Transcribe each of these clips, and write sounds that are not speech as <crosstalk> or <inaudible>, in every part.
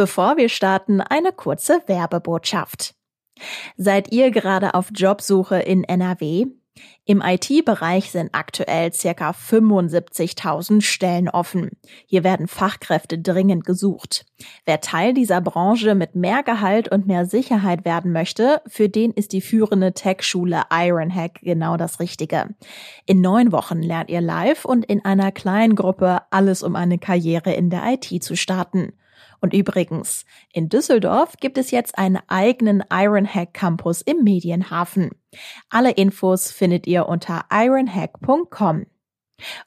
Bevor wir starten, eine kurze Werbebotschaft. Seid ihr gerade auf Jobsuche in NRW? Im IT-Bereich sind aktuell circa 75.000 Stellen offen. Hier werden Fachkräfte dringend gesucht. Wer Teil dieser Branche mit mehr Gehalt und mehr Sicherheit werden möchte, für den ist die führende Tech-Schule Ironhack genau das Richtige. In neun Wochen lernt ihr live und in einer kleinen Gruppe alles, um eine Karriere in der IT zu starten. Und übrigens, in Düsseldorf gibt es jetzt einen eigenen Ironhack Campus im Medienhafen. Alle Infos findet ihr unter ironhack.com.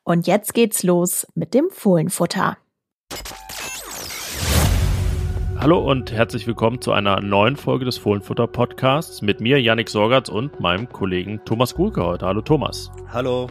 Und jetzt geht's los mit dem Fohlenfutter. Hallo und herzlich willkommen zu einer neuen Folge des Fohlenfutter Podcasts mit mir, Yannick Sorgatz und meinem Kollegen Thomas Gulke heute. Hallo Thomas. Hallo.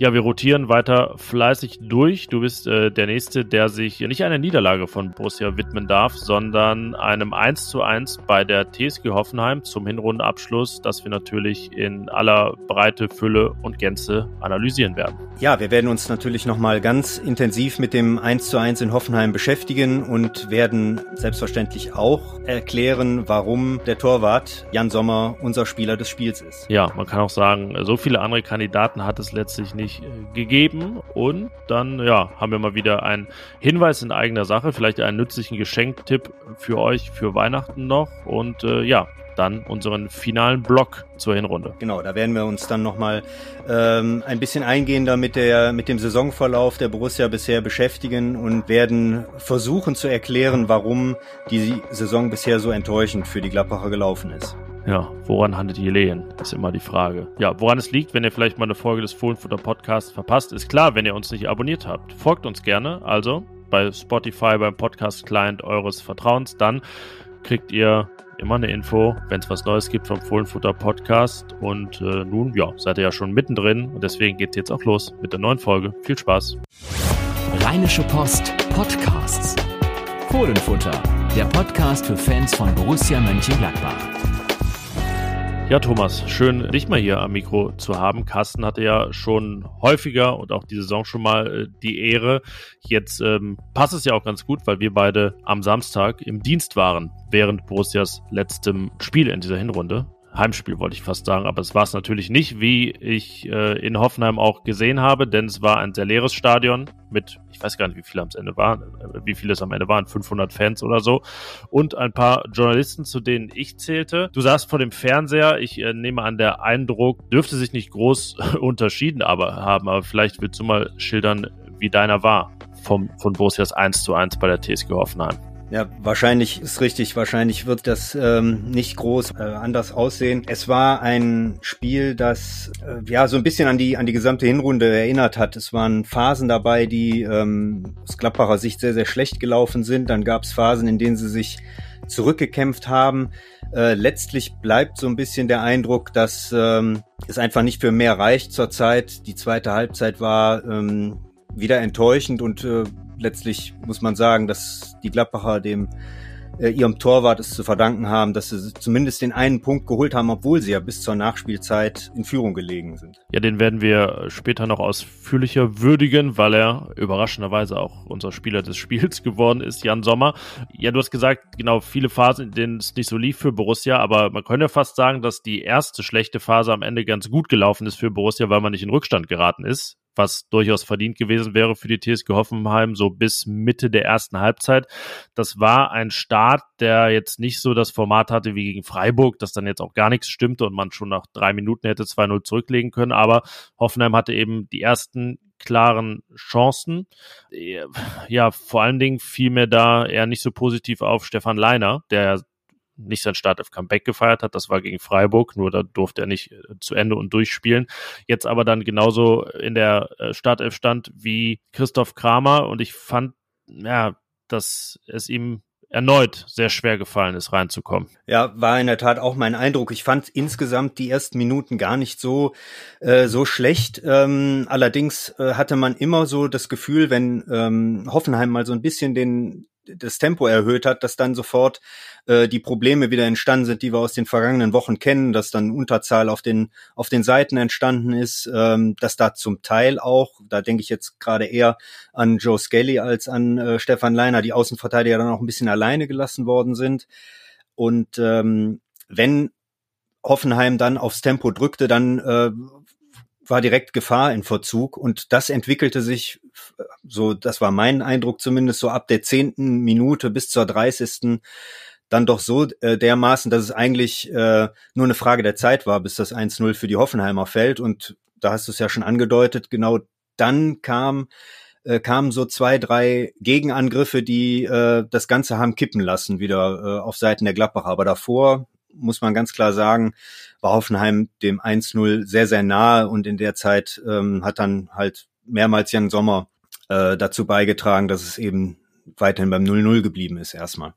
Ja, wir rotieren weiter fleißig durch. Du bist äh, der Nächste, der sich nicht einer Niederlage von Borussia widmen darf, sondern einem 1 zu 1 bei der TSG Hoffenheim zum Hinrundenabschluss, das wir natürlich in aller Breite, Fülle und Gänze analysieren werden. Ja, wir werden uns natürlich nochmal ganz intensiv mit dem 1 zu 1 in Hoffenheim beschäftigen und werden selbstverständlich auch erklären, warum der Torwart Jan Sommer unser Spieler des Spiels ist. Ja, man kann auch sagen, so viele andere Kandidaten hat es letztlich nicht äh, gegeben. Und dann, ja, haben wir mal wieder einen Hinweis in eigener Sache, vielleicht einen nützlichen Geschenktipp für euch für Weihnachten noch. Und äh, ja, dann unseren finalen Block zur Hinrunde. Genau, da werden wir uns dann nochmal ähm, ein bisschen eingehender mit, der, mit dem Saisonverlauf der Borussia bisher beschäftigen und werden versuchen zu erklären, warum die Saison bisher so enttäuschend für die Gladbacher gelaufen ist. Ja, woran handelt ihr Lehen? Ist immer die Frage. Ja, woran es liegt, wenn ihr vielleicht mal eine Folge des Fohlenfutter Podcasts verpasst, ist klar, wenn ihr uns nicht abonniert habt. Folgt uns gerne, also bei Spotify, beim Podcast-Client eures Vertrauens. Dann kriegt ihr immer eine Info, wenn es was Neues gibt vom Fohlenfutter Podcast. Und äh, nun, ja, seid ihr ja schon mittendrin und deswegen geht es jetzt auch los mit der neuen Folge. Viel Spaß. Rheinische Post Podcasts. Fohlenfutter, der Podcast für Fans von Borussia Mönchengladbach. Ja, Thomas, schön, dich mal hier am Mikro zu haben. Carsten hatte ja schon häufiger und auch die Saison schon mal äh, die Ehre. Jetzt ähm, passt es ja auch ganz gut, weil wir beide am Samstag im Dienst waren, während Borussias letztem Spiel in dieser Hinrunde. Heimspiel wollte ich fast sagen, aber es war es natürlich nicht, wie ich äh, in Hoffenheim auch gesehen habe, denn es war ein sehr leeres Stadion mit, ich weiß gar nicht, wie viele am Ende waren, äh, wie viele es am Ende waren, 500 Fans oder so und ein paar Journalisten, zu denen ich zählte. Du saßt vor dem Fernseher, ich äh, nehme an, der Eindruck dürfte sich nicht groß <laughs> unterschieden aber haben, aber vielleicht willst du mal schildern, wie deiner war vom, von Borussias 1 zu 1 bei der TSG Hoffenheim. Ja, wahrscheinlich ist richtig. Wahrscheinlich wird das ähm, nicht groß äh, anders aussehen. Es war ein Spiel, das äh, ja so ein bisschen an die an die gesamte Hinrunde erinnert hat. Es waren Phasen dabei, die ähm, aus Gladbacher Sicht sehr sehr schlecht gelaufen sind. Dann gab es Phasen, in denen sie sich zurückgekämpft haben. Äh, letztlich bleibt so ein bisschen der Eindruck, dass ähm, es einfach nicht für mehr reicht zurzeit. Die zweite Halbzeit war ähm, wieder enttäuschend und äh, letztlich muss man sagen, dass die Gladbacher dem äh, ihrem Torwart es zu verdanken haben, dass sie zumindest den einen Punkt geholt haben, obwohl sie ja bis zur Nachspielzeit in Führung gelegen sind. Ja, den werden wir später noch ausführlicher würdigen, weil er überraschenderweise auch unser Spieler des Spiels <laughs> geworden ist, Jan Sommer. Ja, du hast gesagt, genau, viele Phasen, in denen es nicht so lief für Borussia, aber man könnte fast sagen, dass die erste schlechte Phase am Ende ganz gut gelaufen ist für Borussia, weil man nicht in Rückstand geraten ist was durchaus verdient gewesen wäre für die TSG Hoffenheim, so bis Mitte der ersten Halbzeit. Das war ein Start, der jetzt nicht so das Format hatte wie gegen Freiburg, dass dann jetzt auch gar nichts stimmte und man schon nach drei Minuten hätte 2-0 zurücklegen können. Aber Hoffenheim hatte eben die ersten klaren Chancen. Ja, vor allen Dingen fiel mir da eher nicht so positiv auf Stefan Leiner, der nicht sein Start auf Comeback gefeiert hat. Das war gegen Freiburg, nur da durfte er nicht äh, zu Ende und durchspielen. Jetzt aber dann genauso in der äh, Startelf stand wie Christoph Kramer und ich fand, ja, dass es ihm erneut sehr schwer gefallen ist, reinzukommen. Ja, war in der Tat auch mein Eindruck. Ich fand insgesamt die ersten Minuten gar nicht so äh, so schlecht. Ähm, allerdings äh, hatte man immer so das Gefühl, wenn ähm, Hoffenheim mal so ein bisschen den das Tempo erhöht hat, dass dann sofort äh, die Probleme wieder entstanden sind, die wir aus den vergangenen Wochen kennen, dass dann Unterzahl auf den auf den Seiten entstanden ist, ähm, dass da zum Teil auch, da denke ich jetzt gerade eher an Joe Skelly als an äh, Stefan Leiner, die Außenverteidiger dann auch ein bisschen alleine gelassen worden sind. Und ähm, wenn Hoffenheim dann aufs Tempo drückte, dann äh, war direkt Gefahr in Verzug und das entwickelte sich, so das war mein Eindruck zumindest, so ab der zehnten Minute bis zur dreißigsten dann doch so äh, dermaßen, dass es eigentlich äh, nur eine Frage der Zeit war, bis das 1-0 für die Hoffenheimer fällt und da hast du es ja schon angedeutet, genau dann kam äh, kamen so zwei, drei Gegenangriffe, die äh, das Ganze haben kippen lassen, wieder äh, auf Seiten der Gladbacher. Aber davor muss man ganz klar sagen, war Hoffenheim dem 1-0 sehr, sehr nahe und in der Zeit ähm, hat dann halt mehrmals Jan Sommer äh, dazu beigetragen, dass es eben weiterhin beim 0-0 geblieben ist erstmal.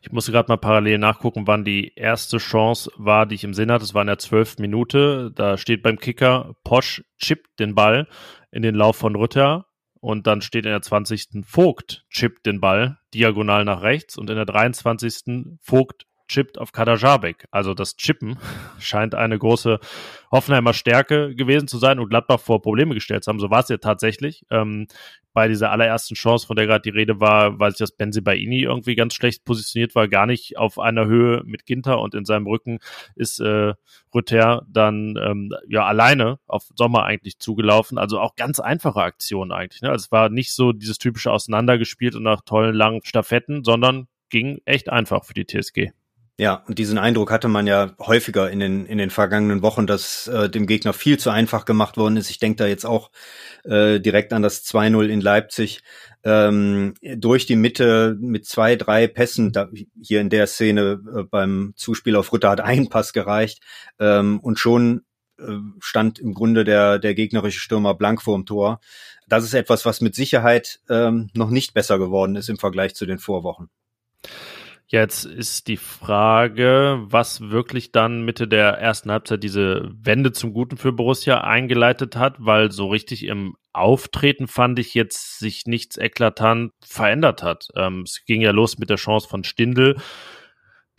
Ich musste gerade mal parallel nachgucken, wann die erste Chance war, die ich im Sinn hatte. Es war in der zwölften Minute. Da steht beim Kicker, Posch chippt den Ball in den Lauf von Rütter. Und dann steht in der 20. Vogt chippt den Ball diagonal nach rechts. Und in der 23. Vogt chippt auf Kadajabek. Also das Chippen <laughs> scheint eine große Hoffenheimer Stärke gewesen zu sein und Gladbach vor Probleme gestellt zu haben. So war es ja tatsächlich. Ähm, bei dieser allerersten Chance, von der gerade die Rede war, weil sich das Benzibaini irgendwie ganz schlecht positioniert war, gar nicht auf einer Höhe mit Ginter und in seinem Rücken ist äh, Rüther dann ähm, ja alleine auf Sommer eigentlich zugelaufen. Also auch ganz einfache Aktionen eigentlich. Ne? Also es war nicht so dieses typische Auseinandergespielt und nach tollen langen Staffetten, sondern ging echt einfach für die TSG. Ja, und diesen Eindruck hatte man ja häufiger in den, in den vergangenen Wochen, dass äh, dem Gegner viel zu einfach gemacht worden ist. Ich denke da jetzt auch äh, direkt an das 2-0 in Leipzig. Ähm, durch die Mitte mit zwei, drei Pässen, da, hier in der Szene äh, beim Zuspiel auf Rütter hat ein Pass gereicht ähm, und schon äh, stand im Grunde der, der gegnerische Stürmer blank vorm Tor. Das ist etwas, was mit Sicherheit ähm, noch nicht besser geworden ist im Vergleich zu den Vorwochen. Jetzt ist die Frage, was wirklich dann Mitte der ersten Halbzeit diese Wende zum Guten für Borussia eingeleitet hat, weil so richtig im Auftreten fand ich jetzt sich nichts eklatant verändert hat. Ähm, es ging ja los mit der Chance von Stindl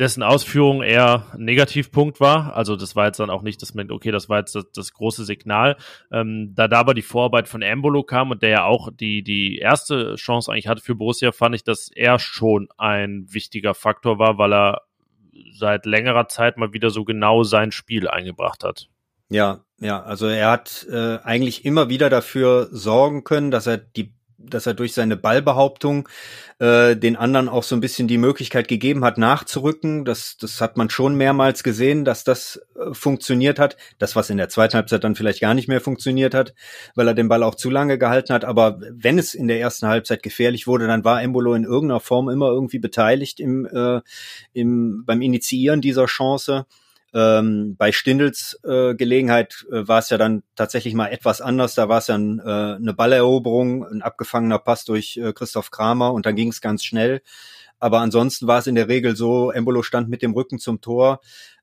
dessen Ausführung eher Negativpunkt war. Also das war jetzt dann auch nicht, dass man, okay, das war jetzt das, das große Signal. Ähm, da da aber die Vorarbeit von Embolo kam und der ja auch die, die erste Chance eigentlich hatte für Borussia, fand ich, dass er schon ein wichtiger Faktor war, weil er seit längerer Zeit mal wieder so genau sein Spiel eingebracht hat. Ja, ja, also er hat äh, eigentlich immer wieder dafür sorgen können, dass er die dass er durch seine Ballbehauptung äh, den anderen auch so ein bisschen die Möglichkeit gegeben hat, nachzurücken. Das, das hat man schon mehrmals gesehen, dass das äh, funktioniert hat. Das, was in der zweiten Halbzeit dann vielleicht gar nicht mehr funktioniert hat, weil er den Ball auch zu lange gehalten hat. Aber wenn es in der ersten Halbzeit gefährlich wurde, dann war Embolo in irgendeiner Form immer irgendwie beteiligt im, äh, im, beim Initiieren dieser Chance. Ähm, bei Stindels äh, Gelegenheit äh, war es ja dann tatsächlich mal etwas anders. Da war es ja ein, äh, eine Balleroberung, ein abgefangener Pass durch äh, Christoph Kramer und dann ging es ganz schnell. Aber ansonsten war es in der Regel so, Embolo stand mit dem Rücken zum Tor,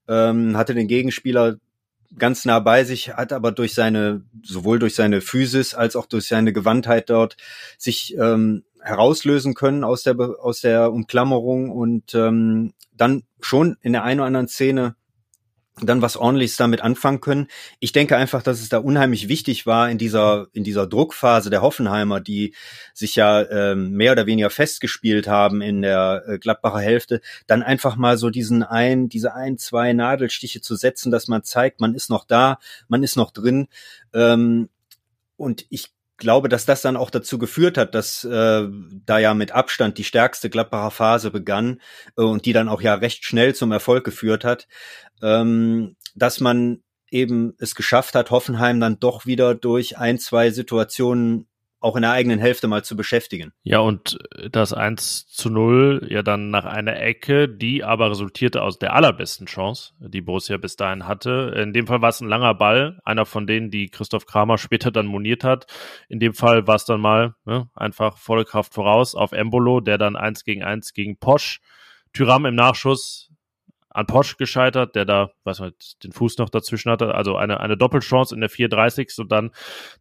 ähm, hatte den Gegenspieler ganz nah bei sich, hat aber durch seine, sowohl durch seine Physis als auch durch seine Gewandtheit dort sich ähm, herauslösen können aus der, aus der Umklammerung und ähm, dann schon in der einen oder anderen Szene dann was ordentliches damit anfangen können. Ich denke einfach, dass es da unheimlich wichtig war in dieser in dieser Druckphase der Hoffenheimer, die sich ja ähm, mehr oder weniger festgespielt haben in der äh, Gladbacher Hälfte, dann einfach mal so diesen ein diese ein zwei Nadelstiche zu setzen, dass man zeigt, man ist noch da, man ist noch drin. Ähm, und ich glaube, dass das dann auch dazu geführt hat, dass äh, da ja mit Abstand die stärkste Gladbacher Phase begann äh, und die dann auch ja recht schnell zum Erfolg geführt hat ähm, dass man eben es geschafft hat, Hoffenheim dann doch wieder durch ein, zwei Situationen auch in der eigenen Hälfte mal zu beschäftigen. Ja, und das 1 zu 0 ja dann nach einer Ecke, die aber resultierte aus der allerbesten Chance, die Borussia bis dahin hatte. In dem Fall war es ein langer Ball, einer von denen, die Christoph Kramer später dann moniert hat. In dem Fall war es dann mal ne, einfach volle Kraft voraus auf Embolo, der dann eins gegen eins gegen Posch. Tyram im Nachschuss an Posch gescheitert, der da, was nicht, den Fuß noch dazwischen hatte. Also eine, eine Doppelchance in der 34. Und dann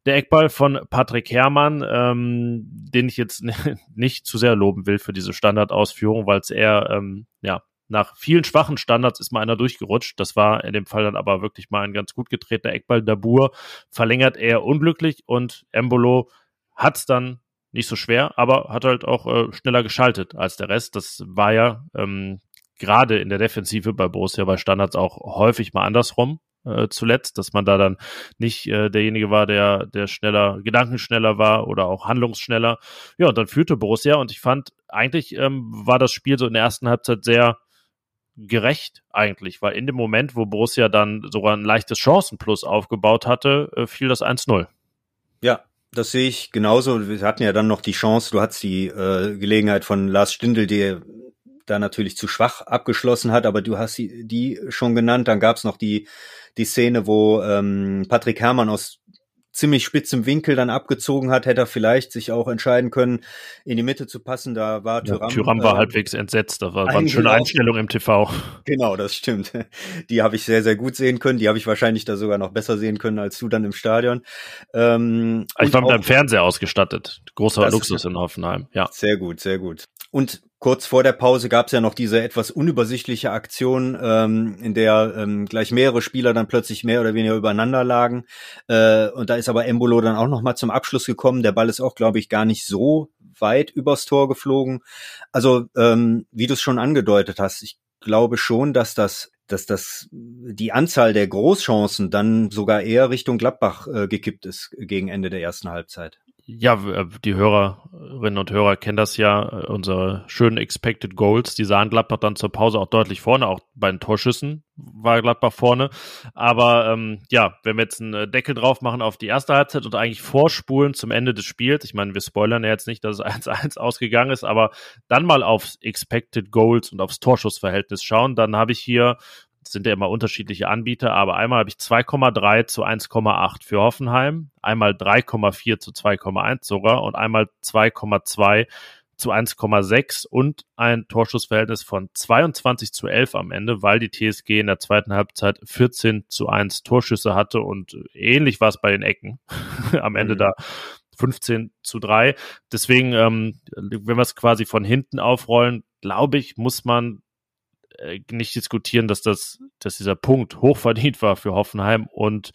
der Eckball von Patrick Herrmann, ähm, den ich jetzt <laughs> nicht zu sehr loben will für diese Standardausführung, weil es eher, ähm, ja, nach vielen schwachen Standards ist mal einer durchgerutscht. Das war in dem Fall dann aber wirklich mal ein ganz gut getretener Eckball. Dabur verlängert er unglücklich und Embolo hat es dann nicht so schwer, aber hat halt auch äh, schneller geschaltet als der Rest. Das war ja ähm, gerade in der Defensive bei Borussia bei Standards auch häufig mal andersrum äh, zuletzt, dass man da dann nicht äh, derjenige war, der der schneller, gedankenschneller war oder auch handlungsschneller. Ja, und dann führte Borussia und ich fand eigentlich ähm, war das Spiel so in der ersten Halbzeit sehr gerecht eigentlich, weil in dem Moment, wo Borussia dann sogar ein leichtes Chancenplus aufgebaut hatte, äh, fiel das 1-0. Ja, das sehe ich genauso. Wir hatten ja dann noch die Chance, du hattest die äh, Gelegenheit von Lars Stindl, der da natürlich zu schwach abgeschlossen hat, aber du hast die, die schon genannt. Dann gab es noch die, die Szene, wo ähm, Patrick Herrmann aus ziemlich spitzem Winkel dann abgezogen hat, hätte er vielleicht sich auch entscheiden können, in die Mitte zu passen. Da war ja, Tyram. Tyram war äh, halbwegs entsetzt. Da war, war eine schöne Einstellung im TV. Genau, das stimmt. Die habe ich sehr, sehr gut sehen können. Die habe ich wahrscheinlich da sogar noch besser sehen können als du dann im Stadion. Ähm, ich war mit einem Fernseher ausgestattet. Großer Luxus in Hoffenheim. Ja. Sehr gut, sehr gut. Und kurz vor der Pause gab es ja noch diese etwas unübersichtliche Aktion, ähm, in der ähm, gleich mehrere Spieler dann plötzlich mehr oder weniger übereinander lagen. Äh, und da ist aber Embolo dann auch noch mal zum Abschluss gekommen. Der Ball ist auch, glaube ich, gar nicht so weit übers Tor geflogen. Also ähm, wie du es schon angedeutet hast, ich glaube schon, dass das dass das die Anzahl der Großchancen dann sogar eher Richtung Gladbach äh, gekippt ist gegen Ende der ersten Halbzeit. Ja, äh, die Hörerinnen und Hörer kennen das ja, äh, unsere schönen Expected Goals, die sahen Gladbach dann zur Pause auch deutlich vorne, auch bei den Torschüssen war Gladbach vorne. Aber ähm, ja, wenn wir jetzt einen äh, Deckel drauf machen auf die erste Halbzeit und eigentlich vorspulen zum Ende des Spiels, ich meine, wir spoilern ja jetzt nicht, dass es <laughs> 1-1 ausgegangen ist, aber dann mal aufs Expected Goals und aufs Torschussverhältnis schauen, dann habe ich hier sind ja immer unterschiedliche Anbieter, aber einmal habe ich 2,3 zu 1,8 für Hoffenheim, einmal 3,4 zu 2,1 sogar und einmal 2,2 zu 1,6 und ein Torschussverhältnis von 22 zu 11 am Ende, weil die TSG in der zweiten Halbzeit 14 zu 1 Torschüsse hatte und ähnlich war es bei den Ecken. <laughs> am Ende mhm. da 15 zu 3. Deswegen, ähm, wenn wir es quasi von hinten aufrollen, glaube ich, muss man äh, nicht diskutieren, dass das, dass dieser Punkt hochverdient war für Hoffenheim. Und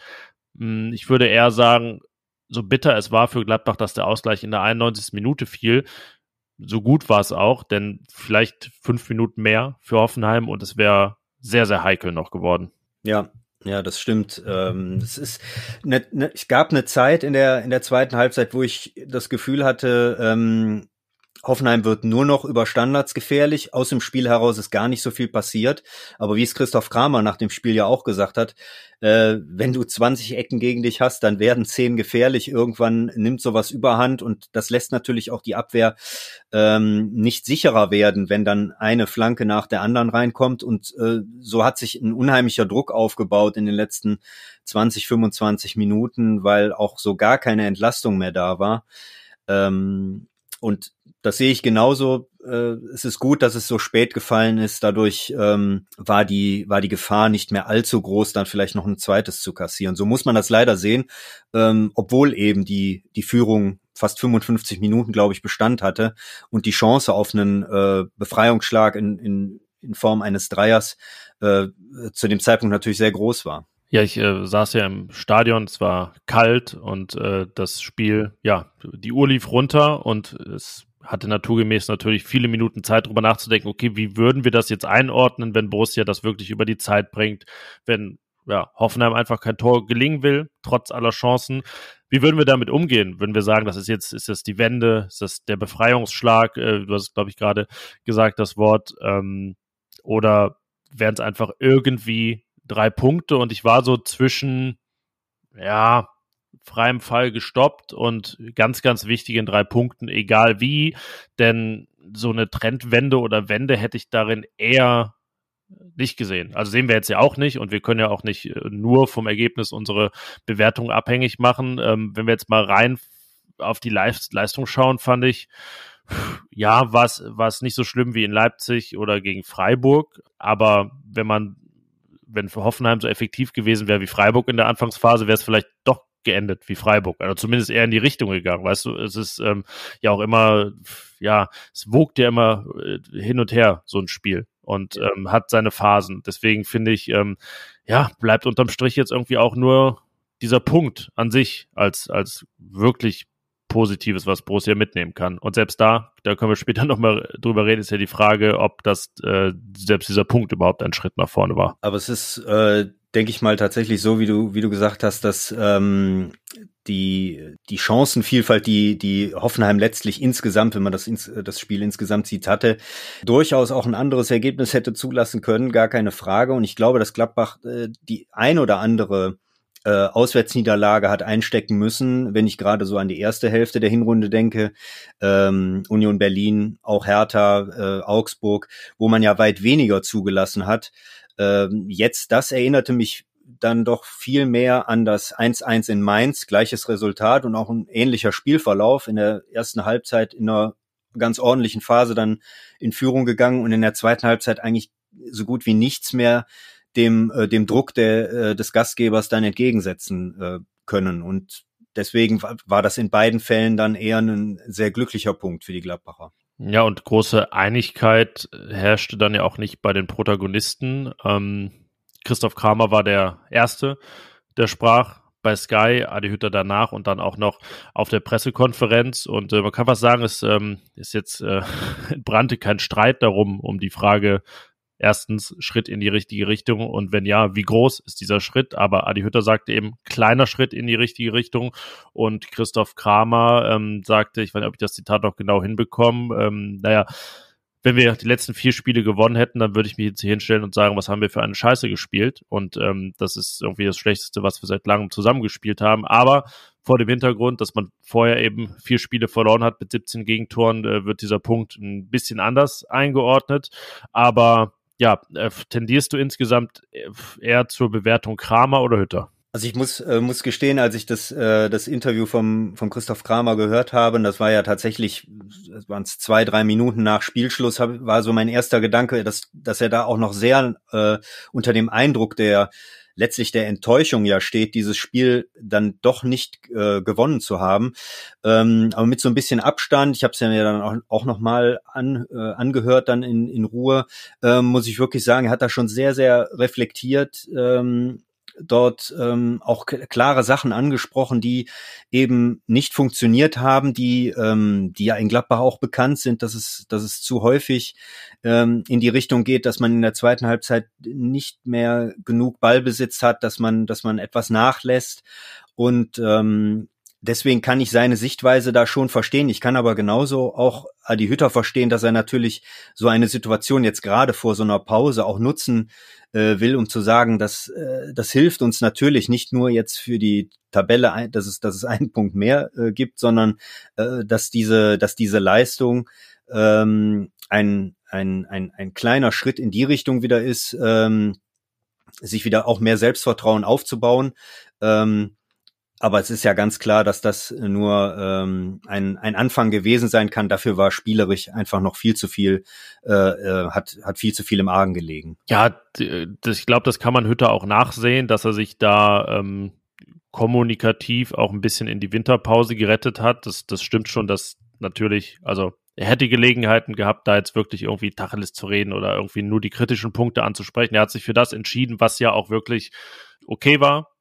mh, hm, ich würde eher sagen, so bitter es war für Gladbach, dass der Ausgleich in der 91. Minute fiel, so gut war es auch, denn vielleicht fünf Minuten mehr für Hoffenheim und es wäre sehr, sehr heikel noch geworden. Ja, ja, das stimmt. Ähm, es ist ne, ne, es gab eine Zeit in der in der zweiten Halbzeit, wo ich das Gefühl hatte, ähm, Hoffenheim wird nur noch über Standards gefährlich. Aus dem Spiel heraus ist gar nicht so viel passiert. Aber wie es Christoph Kramer nach dem Spiel ja auch gesagt hat, äh, wenn du 20 Ecken gegen dich hast, dann werden 10 gefährlich. Irgendwann nimmt sowas überhand und das lässt natürlich auch die Abwehr ähm, nicht sicherer werden, wenn dann eine Flanke nach der anderen reinkommt. Und äh, so hat sich ein unheimlicher Druck aufgebaut in den letzten 20, 25 Minuten, weil auch so gar keine Entlastung mehr da war. Ähm, und das sehe ich genauso. Äh, es ist gut, dass es so spät gefallen ist. Dadurch ähm, war die war die Gefahr nicht mehr allzu groß, dann vielleicht noch ein zweites zu kassieren. So muss man das leider sehen, ähm, obwohl eben die die Führung fast 55 Minuten, glaube ich, Bestand hatte und die Chance auf einen äh, Befreiungsschlag in, in, in Form eines Dreiers äh, zu dem Zeitpunkt natürlich sehr groß war. Ja, ich äh, saß ja im Stadion, es war kalt und äh, das Spiel, ja, die Uhr lief runter und es hatte naturgemäß natürlich viele Minuten Zeit, darüber nachzudenken, okay, wie würden wir das jetzt einordnen, wenn Borussia das wirklich über die Zeit bringt, wenn ja, Hoffenheim einfach kein Tor gelingen will, trotz aller Chancen. Wie würden wir damit umgehen? Würden wir sagen, das ist jetzt, ist das die Wende, ist das der Befreiungsschlag? Äh, du hast, glaube ich, gerade gesagt, das Wort. Ähm, oder wären es einfach irgendwie drei Punkte? Und ich war so zwischen, ja, freiem Fall gestoppt und ganz, ganz wichtig in drei Punkten, egal wie, denn so eine Trendwende oder Wende hätte ich darin eher nicht gesehen. Also sehen wir jetzt ja auch nicht und wir können ja auch nicht äh, nur vom Ergebnis unsere Bewertung abhängig machen. Ähm, wenn wir jetzt mal rein auf die Leistung schauen, fand ich, ja, war es nicht so schlimm wie in Leipzig oder gegen Freiburg, aber wenn man, wenn für Hoffenheim so effektiv gewesen wäre wie Freiburg in der Anfangsphase, wäre es vielleicht doch geendet wie Freiburg. Also zumindest eher in die Richtung gegangen. Weißt du, es ist ähm, ja auch immer, ja, es wogt ja immer äh, hin und her, so ein Spiel. Und ähm, hat seine Phasen. Deswegen finde ich, ähm, ja, bleibt unterm Strich jetzt irgendwie auch nur dieser Punkt an sich als, als wirklich Positives, was Borussia mitnehmen kann. Und selbst da, da können wir später <laughs> nochmal drüber reden, ist ja die Frage, ob das äh, selbst dieser Punkt überhaupt ein Schritt nach vorne war. Aber es ist, äh, denke ich mal, tatsächlich so, wie du, wie du gesagt hast, dass ähm, die, die Chancenvielfalt, die, die Hoffenheim letztlich insgesamt, wenn man das, ins, das Spiel insgesamt sieht, hatte, durchaus auch ein anderes Ergebnis hätte zulassen können, gar keine Frage. Und ich glaube, dass Gladbach äh, die ein oder andere äh, Auswärtsniederlage hat einstecken müssen, wenn ich gerade so an die erste Hälfte der Hinrunde denke, ähm, Union Berlin, auch Hertha, äh, Augsburg, wo man ja weit weniger zugelassen hat. Ähm, jetzt, das erinnerte mich dann doch viel mehr an das 1-1 in Mainz, gleiches Resultat und auch ein ähnlicher Spielverlauf. In der ersten Halbzeit in einer ganz ordentlichen Phase dann in Führung gegangen und in der zweiten Halbzeit eigentlich so gut wie nichts mehr dem, äh, dem Druck der, äh, des Gastgebers dann entgegensetzen äh, können. Und deswegen war das in beiden Fällen dann eher ein sehr glücklicher Punkt für die Gladbacher. Ja, und große Einigkeit herrschte dann ja auch nicht bei den Protagonisten. Ähm, Christoph Kramer war der Erste, der sprach bei Sky, Adi Hütter danach und dann auch noch auf der Pressekonferenz. Und äh, man kann was sagen, es ähm, ist jetzt äh, <laughs> brannte kein Streit darum, um die Frage, erstens Schritt in die richtige Richtung und wenn ja, wie groß ist dieser Schritt? Aber Adi Hütter sagte eben kleiner Schritt in die richtige Richtung und Christoph Kramer ähm, sagte, ich weiß nicht, ob ich das Zitat noch genau hinbekomme, ähm, naja, wenn wir die letzten vier Spiele gewonnen hätten, dann würde ich mich jetzt hier hinstellen und sagen, was haben wir für eine Scheiße gespielt? Und ähm, das ist irgendwie das Schlechteste, was wir seit langem zusammengespielt haben. Aber vor dem Hintergrund, dass man vorher eben vier Spiele verloren hat mit 17 Gegentoren, äh, wird dieser Punkt ein bisschen anders eingeordnet. Aber ja, äh, tendierst du insgesamt äh, eher zur Bewertung Kramer oder Hütter? Also ich muss äh, muss gestehen, als ich das äh, das Interview vom von Christoph Kramer gehört habe, das war ja tatsächlich, das waren es zwei drei Minuten nach Spielschluss, hab, war so mein erster Gedanke, dass dass er da auch noch sehr äh, unter dem Eindruck der letztlich der Enttäuschung ja steht, dieses Spiel dann doch nicht äh, gewonnen zu haben. Ähm, aber mit so ein bisschen Abstand, ich habe es ja mir dann auch, auch noch mal an, äh, angehört, dann in, in Ruhe, ähm, muss ich wirklich sagen, er hat da schon sehr, sehr reflektiert ähm, dort ähm, auch klare Sachen angesprochen, die eben nicht funktioniert haben, die, ähm, die ja in Gladbach auch bekannt sind, dass es, dass es zu häufig ähm, in die Richtung geht, dass man in der zweiten Halbzeit nicht mehr genug Ballbesitz hat, dass man, dass man etwas nachlässt. Und ähm, deswegen kann ich seine Sichtweise da schon verstehen. Ich kann aber genauso auch Adi Hütter verstehen, dass er natürlich so eine Situation jetzt gerade vor so einer Pause auch nutzen äh, will, um zu sagen, dass äh, das hilft uns natürlich nicht nur jetzt für die Tabelle, dass es, dass es <laughs> einen Punkt mehr äh, gibt, sondern äh, dass diese, dass diese Leistung ähm, ein, ein, ein, ein kleiner Schritt in die Richtung wieder ist, ähm, sich wieder auch mehr Selbstvertrauen aufzubauen. Ähm, aber es ist ja ganz klar, dass das nur ähm, ein, ein Anfang gewesen sein kann. Dafür war spielerisch einfach noch viel zu viel, äh, äh, hat, hat viel zu viel im Argen gelegen. Ja, das, ich glaube, das kann man Hütter auch nachsehen, dass er sich da ähm, kommunikativ auch ein bisschen in die Winterpause gerettet hat. Das, das stimmt schon, dass natürlich, also er hätte Gelegenheiten gehabt, da jetzt wirklich irgendwie Tacheles zu reden oder irgendwie nur die kritischen Punkte anzusprechen. Er hat sich für das entschieden, was ja auch wirklich okay war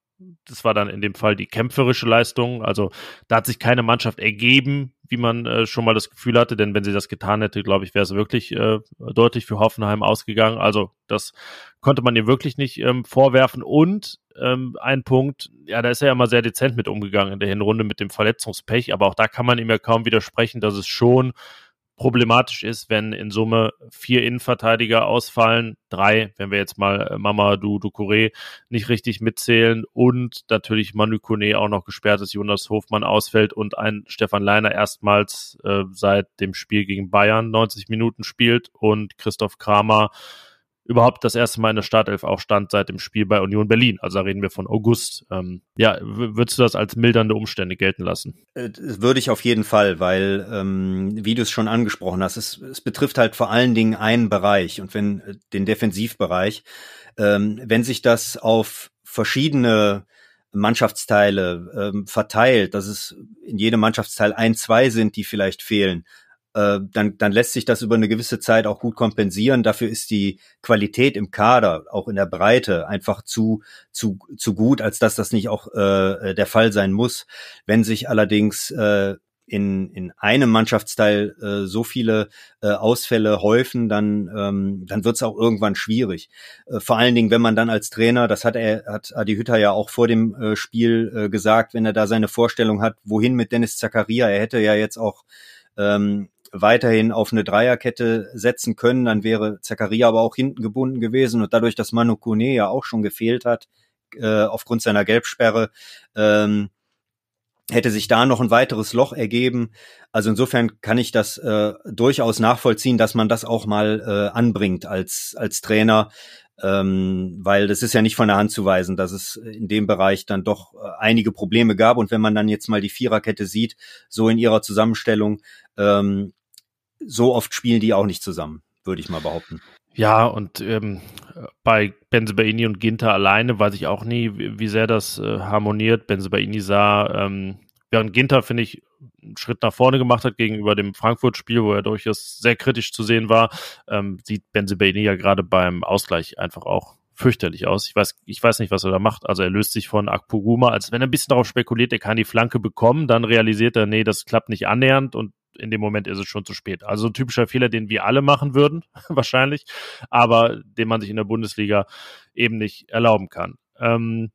das war dann in dem Fall die kämpferische Leistung. Also da hat sich keine Mannschaft ergeben, wie man äh, schon mal das Gefühl hatte, denn wenn sie das getan hätte, glaube ich, wäre es wirklich äh, deutlich für Hoffenheim ausgegangen. Also das konnte man ihm wirklich nicht ähm, vorwerfen. Und ähm, ein Punkt, ja, da ist er ja mal sehr dezent mit umgegangen in der Hinrunde mit dem Verletzungspech, aber auch da kann man ihm ja kaum widersprechen, dass es schon problematisch ist, wenn in Summe vier Innenverteidiger ausfallen, drei, wenn wir jetzt mal äh, Mama Du Ducouré nicht richtig mitzählen und natürlich Manu Kone auch noch gesperrt ist, Jonas Hofmann ausfällt und ein Stefan Leiner erstmals äh, seit dem Spiel gegen Bayern 90 Minuten spielt und Christoph Kramer überhaupt das erste Mal in der Startelf auch stand seit dem Spiel bei Union Berlin. Also da reden wir von August. Ähm, ja, würdest du das als mildernde Umstände gelten lassen? Äh, würde ich auf jeden Fall, weil, ähm, wie du es schon angesprochen hast, es, es betrifft halt vor allen Dingen einen Bereich und wenn äh, den Defensivbereich, ähm, wenn sich das auf verschiedene Mannschaftsteile ähm, verteilt, dass es in jedem Mannschaftsteil ein, zwei sind, die vielleicht fehlen, äh, dann, dann lässt sich das über eine gewisse Zeit auch gut kompensieren. Dafür ist die Qualität im Kader, auch in der Breite, einfach zu, zu, zu gut, als dass das nicht auch äh, der Fall sein muss. Wenn sich allerdings äh, in, in einem Mannschaftsteil äh, so viele äh, Ausfälle häufen, dann, ähm, dann wird es auch irgendwann schwierig. Äh, vor allen Dingen, wenn man dann als Trainer, das hat er, hat Adi Hütter ja auch vor dem äh, Spiel äh, gesagt, wenn er da seine Vorstellung hat, wohin mit Dennis Zakaria, er hätte ja jetzt auch ähm, weiterhin auf eine Dreierkette setzen können, dann wäre Zakaria aber auch hinten gebunden gewesen und dadurch, dass Manu Kone ja auch schon gefehlt hat, äh, aufgrund seiner Gelbsperre, ähm, hätte sich da noch ein weiteres Loch ergeben. Also insofern kann ich das äh, durchaus nachvollziehen, dass man das auch mal äh, anbringt als, als Trainer, ähm, weil das ist ja nicht von der Hand zu weisen, dass es in dem Bereich dann doch äh, einige Probleme gab. Und wenn man dann jetzt mal die Viererkette sieht, so in ihrer Zusammenstellung, ähm, so oft spielen die auch nicht zusammen, würde ich mal behaupten. Ja, und ähm, bei Benzebaini und Ginter alleine weiß ich auch nie, wie, wie sehr das äh, harmoniert. Benzebaini sah, ähm, während Ginter, finde ich, einen Schritt nach vorne gemacht hat gegenüber dem Frankfurt-Spiel, wo er durchaus sehr kritisch zu sehen war, ähm, sieht Benzebaini ja gerade beim Ausgleich einfach auch fürchterlich aus. Ich weiß, ich weiß nicht, was er da macht. Also er löst sich von Akpoguma, als wenn er ein bisschen darauf spekuliert, er kann die Flanke bekommen, dann realisiert er, nee, das klappt nicht annähernd und in dem Moment ist es schon zu spät. Also ein typischer Fehler, den wir alle machen würden, <laughs> wahrscheinlich, aber den man sich in der Bundesliga eben nicht erlauben kann. Ähm,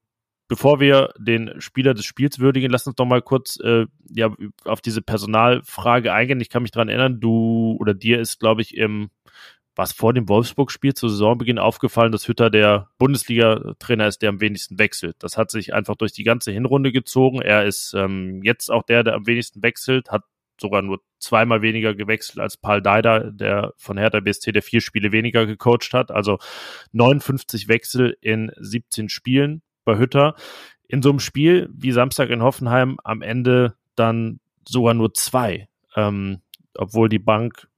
bevor wir den Spieler des Spiels würdigen, lass uns doch mal kurz äh, ja, auf diese Personalfrage eingehen. Ich kann mich daran erinnern, du oder dir ist, glaube ich, im was vor dem Wolfsburg-Spiel zu Saisonbeginn aufgefallen, dass Hütter der Bundesliga-Trainer ist, der am wenigsten wechselt. Das hat sich einfach durch die ganze Hinrunde gezogen. Er ist ähm, jetzt auch der, der am wenigsten wechselt, hat sogar nur zweimal weniger gewechselt als Paul Deider, der von Hertha BSC der vier Spiele weniger gecoacht hat. Also 59 Wechsel in 17 Spielen bei Hütter. In so einem Spiel wie Samstag in Hoffenheim am Ende dann sogar nur zwei, ähm, obwohl die Bank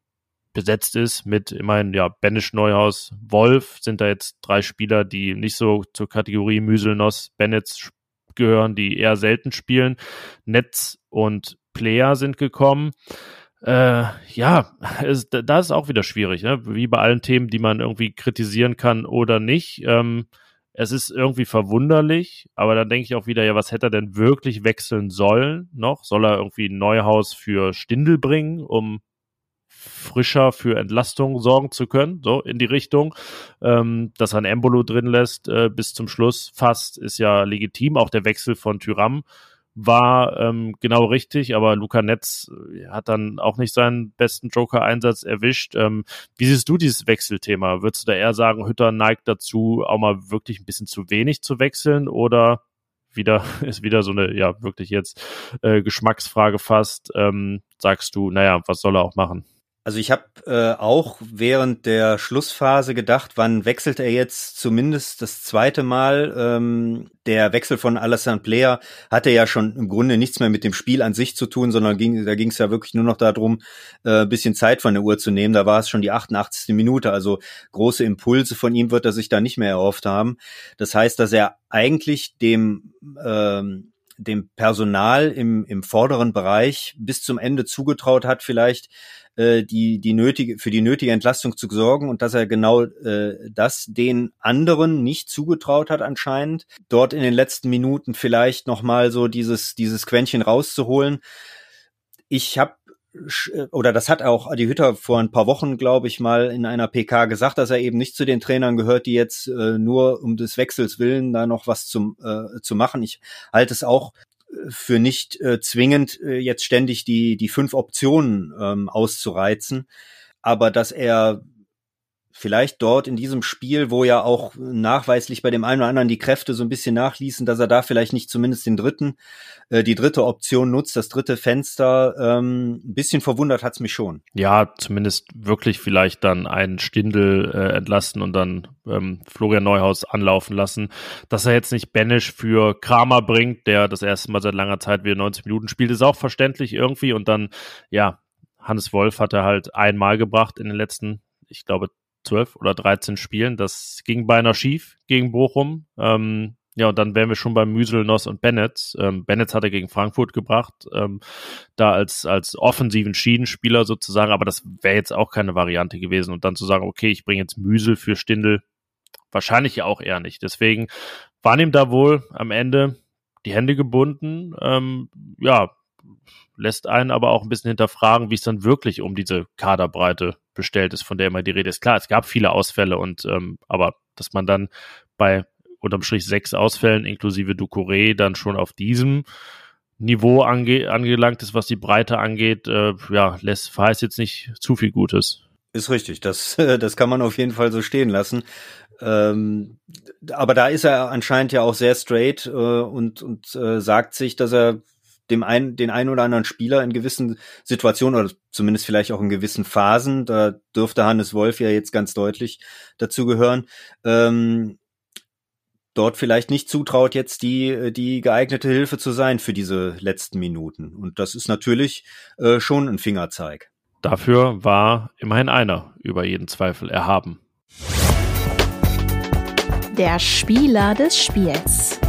besetzt ist mit immerhin, ja, Benisch Neuhaus, Wolf sind da jetzt drei Spieler, die nicht so zur Kategorie Müselnos, Bennett gehören, die eher selten spielen. Netz und Player sind gekommen. Äh, ja, es, da ist auch wieder schwierig, ne? wie bei allen Themen, die man irgendwie kritisieren kann oder nicht. Ähm, es ist irgendwie verwunderlich, aber dann denke ich auch wieder, ja, was hätte er denn wirklich wechseln sollen noch? Soll er irgendwie ein Neuhaus für Stindel bringen, um frischer für Entlastung sorgen zu können, so in die Richtung. Ähm, dass er ein Embolo drin lässt äh, bis zum Schluss fast, ist ja legitim. Auch der Wechsel von Tyram war ähm, genau richtig, aber Luca Netz äh, hat dann auch nicht seinen besten Joker-Einsatz erwischt. Ähm, wie siehst du dieses Wechselthema? Würdest du da eher sagen, Hütter neigt dazu, auch mal wirklich ein bisschen zu wenig zu wechseln oder wieder <laughs> ist wieder so eine, ja, wirklich jetzt äh, Geschmacksfrage fast. Ähm, sagst du, naja, was soll er auch machen? Also ich habe äh, auch während der Schlussphase gedacht, wann wechselt er jetzt zumindest das zweite Mal? Ähm, der Wechsel von Alassane Player hatte ja schon im Grunde nichts mehr mit dem Spiel an sich zu tun, sondern ging, da ging es ja wirklich nur noch darum, äh, bisschen Zeit von der Uhr zu nehmen. Da war es schon die 88. Minute, also große Impulse von ihm wird er sich da nicht mehr erhofft haben. Das heißt, dass er eigentlich dem ähm, dem Personal im, im vorderen Bereich bis zum Ende zugetraut hat, vielleicht äh, die, die nötige, für die nötige Entlastung zu sorgen und dass er genau äh, das den anderen nicht zugetraut hat anscheinend, dort in den letzten Minuten vielleicht nochmal so dieses, dieses Quäntchen rauszuholen. Ich habe äh, oder das hat auch Adi Hütter vor ein paar Wochen, glaube ich, mal in einer PK gesagt, dass er eben nicht zu den Trainern gehört, die jetzt äh, nur um des Wechsels willen da noch was zum, äh, zu machen. Ich halte es auch für nicht äh, zwingend, äh, jetzt ständig die, die fünf Optionen ähm, auszureizen. Aber dass er vielleicht dort in diesem Spiel, wo ja auch nachweislich bei dem einen oder anderen die Kräfte so ein bisschen nachließen, dass er da vielleicht nicht zumindest den dritten, äh, die dritte Option nutzt, das dritte Fenster. Ähm, ein bisschen verwundert hat's mich schon. Ja, zumindest wirklich vielleicht dann einen Stindel äh, entlasten und dann ähm, Florian Neuhaus anlaufen lassen. Dass er jetzt nicht Banish für Kramer bringt, der das erste Mal seit langer Zeit wieder 90 Minuten spielt, ist auch verständlich irgendwie. Und dann, ja, Hannes Wolf hat er halt einmal gebracht in den letzten, ich glaube, zwölf oder 13 Spielen. Das ging beinahe schief gegen Bochum. Ähm, ja, und dann wären wir schon bei Müsel, Noss und Bennett. Ähm, Bennett hat er gegen Frankfurt gebracht, ähm, da als, als offensiven Schiedenspieler sozusagen, aber das wäre jetzt auch keine Variante gewesen. Und dann zu sagen, okay, ich bringe jetzt Müsel für Stindel, wahrscheinlich ja auch eher nicht. Deswegen waren ihm da wohl am Ende die Hände gebunden. Ähm, ja, lässt einen aber auch ein bisschen hinterfragen, wie es dann wirklich um diese Kaderbreite bestellt ist, von der immer die Rede ist. Klar, es gab viele Ausfälle und ähm, aber dass man dann bei unterm Strich sechs Ausfällen inklusive Ducouré dann schon auf diesem Niveau ange angelangt ist, was die Breite angeht, äh, ja, lässt verheißt jetzt nicht zu viel Gutes. Ist richtig, das, das kann man auf jeden Fall so stehen lassen. Ähm, aber da ist er anscheinend ja auch sehr straight äh, und, und äh, sagt sich, dass er dem einen, den einen oder anderen Spieler in gewissen Situationen oder zumindest vielleicht auch in gewissen Phasen, da dürfte Hannes Wolf ja jetzt ganz deutlich dazu gehören, ähm, dort vielleicht nicht zutraut, jetzt die, die geeignete Hilfe zu sein für diese letzten Minuten. Und das ist natürlich äh, schon ein Fingerzeig. Dafür war immerhin einer über jeden Zweifel erhaben. Der Spieler des Spiels.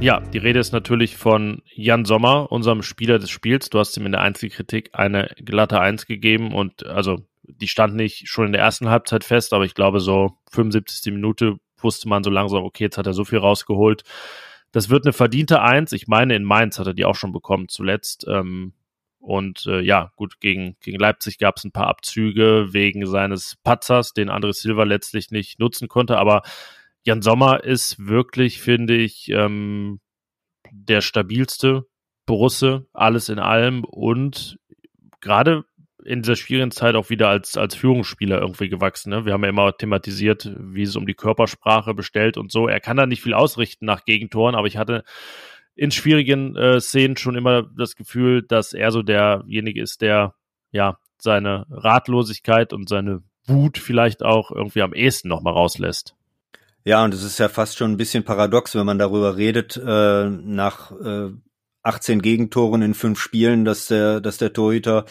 Ja, die Rede ist natürlich von Jan Sommer, unserem Spieler des Spiels. Du hast ihm in der Einzelkritik eine glatte Eins gegeben und also die stand nicht schon in der ersten Halbzeit fest, aber ich glaube so 75. Minute wusste man so langsam, okay, jetzt hat er so viel rausgeholt. Das wird eine verdiente Eins. Ich meine, in Mainz hat er die auch schon bekommen zuletzt. Ähm, und äh, ja, gut, gegen, gegen Leipzig gab es ein paar Abzüge wegen seines Patzers, den André Silva letztlich nicht nutzen konnte, aber Jan Sommer ist wirklich, finde ich, ähm, der stabilste Borusse, alles in allem und gerade in dieser schwierigen Zeit auch wieder als, als Führungsspieler irgendwie gewachsen. Ne? Wir haben ja immer thematisiert, wie es um die Körpersprache bestellt und so. Er kann da nicht viel ausrichten nach Gegentoren, aber ich hatte in schwierigen äh, Szenen schon immer das Gefühl, dass er so derjenige ist, der ja seine Ratlosigkeit und seine Wut vielleicht auch irgendwie am ehesten nochmal rauslässt. Ja, und es ist ja fast schon ein bisschen paradox, wenn man darüber redet, äh, nach äh, 18 Gegentoren in fünf Spielen, dass der, dass der Torhüter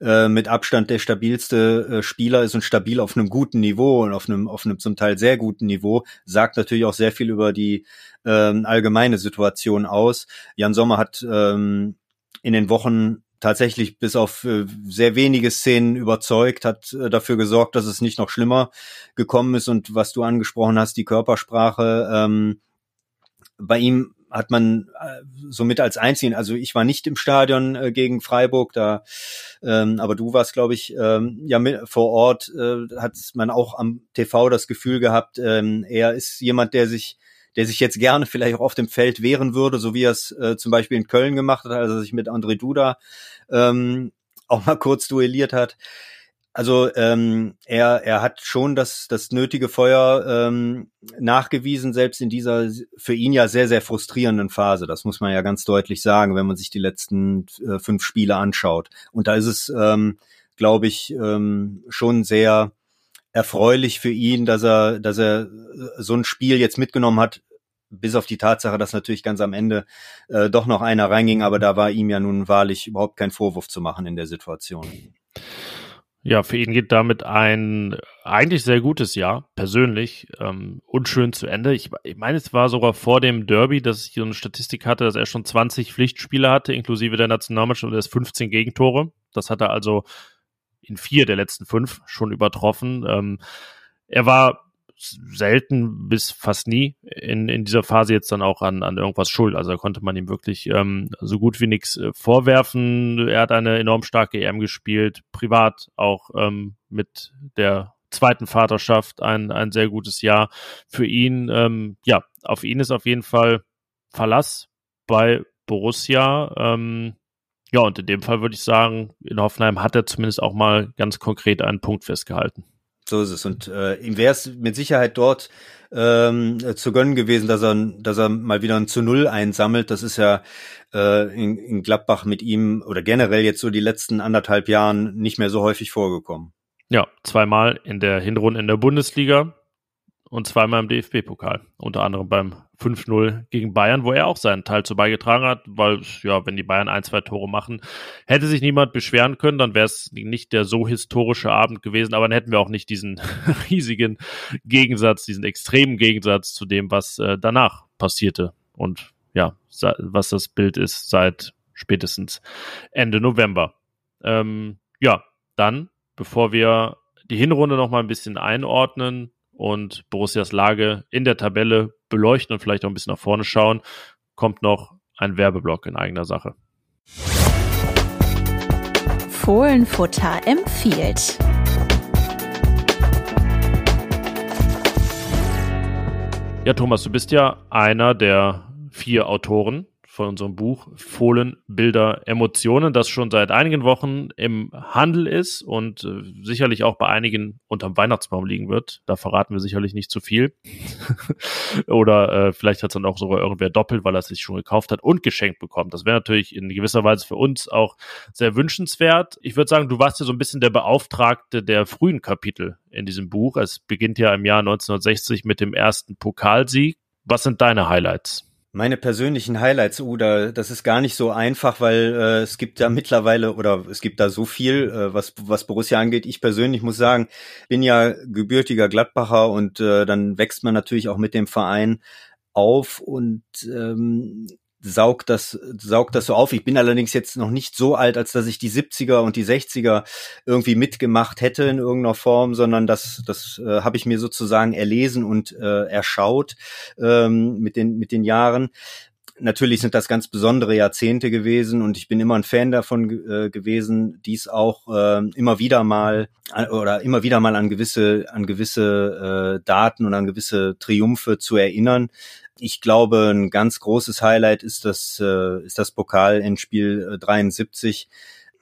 äh, mit Abstand der stabilste äh, Spieler ist und stabil auf einem guten Niveau und auf einem, auf einem zum Teil sehr guten Niveau, sagt natürlich auch sehr viel über die ähm, allgemeine Situation aus. Jan Sommer hat ähm, in den Wochen tatsächlich bis auf äh, sehr wenige Szenen überzeugt, hat äh, dafür gesorgt, dass es nicht noch schlimmer gekommen ist. Und was du angesprochen hast, die Körpersprache, ähm, bei ihm hat man äh, somit als einzigen, also ich war nicht im Stadion äh, gegen Freiburg, da, ähm, aber du warst, glaube ich, ähm, ja mit, vor Ort, äh, hat man auch am TV das Gefühl gehabt, ähm, er ist jemand, der sich der sich jetzt gerne vielleicht auch auf dem Feld wehren würde, so wie er es äh, zum Beispiel in Köln gemacht hat, als er sich mit André Duda ähm, auch mal kurz duelliert hat. Also ähm, er, er hat schon das, das nötige Feuer ähm, nachgewiesen, selbst in dieser für ihn ja sehr, sehr frustrierenden Phase. Das muss man ja ganz deutlich sagen, wenn man sich die letzten äh, fünf Spiele anschaut. Und da ist es, ähm, glaube ich, ähm, schon sehr erfreulich für ihn, dass er, dass er so ein Spiel jetzt mitgenommen hat, bis auf die Tatsache, dass natürlich ganz am Ende äh, doch noch einer reinging, aber da war ihm ja nun wahrlich überhaupt kein Vorwurf zu machen in der Situation. Ja, für ihn geht damit ein eigentlich sehr gutes Jahr, persönlich, ähm, unschön zu Ende. Ich, ich meine, es war sogar vor dem Derby, dass ich so eine Statistik hatte, dass er schon 20 Pflichtspiele hatte, inklusive der Nationalmannschaft und er ist 15 Gegentore. Das hat er also in vier der letzten fünf schon übertroffen. Ähm, er war selten bis fast nie in, in dieser Phase jetzt dann auch an, an irgendwas schuld. Also da konnte man ihm wirklich ähm, so gut wie nichts äh, vorwerfen. Er hat eine enorm starke EM gespielt, privat auch ähm, mit der zweiten Vaterschaft ein, ein sehr gutes Jahr für ihn. Ähm, ja, auf ihn ist auf jeden Fall Verlass bei Borussia. Ähm, Ja, und in dem Fall würde ich sagen, in Hoffenheim hat er zumindest auch mal ganz konkret einen Punkt festgehalten. So ist es. Und äh, ihm wäre es mit Sicherheit dort ähm, zu gönnen gewesen, dass er, dass er mal wieder ein zu Null einsammelt. Das ist ja äh, in, in Gladbach mit ihm oder generell jetzt so die letzten anderthalb Jahren nicht mehr so häufig vorgekommen. Ja, zweimal in der Hinrunde in der Bundesliga und zweimal im DFB-Pokal. Unter anderem beim 5-0 gegen Bayern, wo er auch seinen Teil zu beigetragen hat, weil, ja, wenn die Bayern ein, zwei Tore machen, hätte sich niemand beschweren können, dann wäre es nicht der so historische Abend gewesen, aber dann hätten wir auch nicht diesen <laughs> riesigen Gegensatz, diesen extremen Gegensatz zu dem, was äh, danach passierte. Und ja, was das Bild ist seit spätestens Ende November. Ähm, ja, dann, bevor wir die Hinrunde noch mal ein bisschen einordnen, und Borussias Lage in der Tabelle beleuchten und vielleicht auch ein bisschen nach vorne schauen, kommt noch ein Werbeblock in eigener Sache. Fohlenfutter empfiehlt. Ja, Thomas, du bist ja einer der vier Autoren von unserem Buch Fohlen, Bilder, Emotionen, das schon seit einigen Wochen im Handel ist und äh, sicherlich auch bei einigen unterm Weihnachtsbaum liegen wird. Da verraten wir sicherlich nicht zu viel. <laughs> Oder äh, vielleicht hat es dann auch sogar irgendwer doppelt, weil er es sich schon gekauft hat und geschenkt bekommt. Das wäre natürlich in gewisser Weise für uns auch sehr wünschenswert. Ich würde sagen, du warst ja so ein bisschen der Beauftragte der frühen Kapitel in diesem Buch. Es beginnt ja im Jahr 1960 mit dem ersten Pokalsieg. Was sind deine Highlights? Meine persönlichen Highlights, uh, da, das ist gar nicht so einfach, weil äh, es gibt ja mittlerweile oder es gibt da so viel, äh, was, was Borussia angeht. Ich persönlich muss sagen, bin ja gebürtiger Gladbacher und äh, dann wächst man natürlich auch mit dem Verein auf und ähm, saugt das, saugt das so auf. Ich bin allerdings jetzt noch nicht so alt, als dass ich die 70er und die 60er irgendwie mitgemacht hätte in irgendeiner Form, sondern das, das äh, habe ich mir sozusagen erlesen und äh, erschaut ähm, mit, den, mit den Jahren. Natürlich sind das ganz besondere Jahrzehnte gewesen und ich bin immer ein Fan davon äh, gewesen, dies auch äh, immer wieder mal äh, oder immer wieder mal an gewisse an gewisse äh, Daten und an gewisse Triumphe zu erinnern. Ich glaube, ein ganz großes Highlight ist das, äh, ist das Pokal in Spiel 73.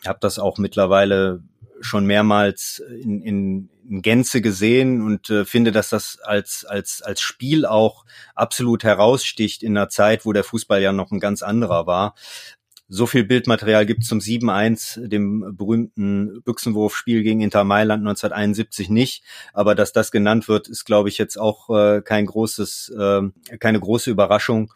Ich habe das auch mittlerweile schon mehrmals in, in, in Gänze gesehen und äh, finde, dass das als, als, als Spiel auch absolut heraussticht in einer Zeit, wo der Fußball ja noch ein ganz anderer war. So viel Bildmaterial gibt zum 7-1, dem berühmten Büchsenwurfspiel gegen Inter Mailand 1971 nicht. Aber dass das genannt wird, ist, glaube ich, jetzt auch äh, kein großes, äh, keine große Überraschung.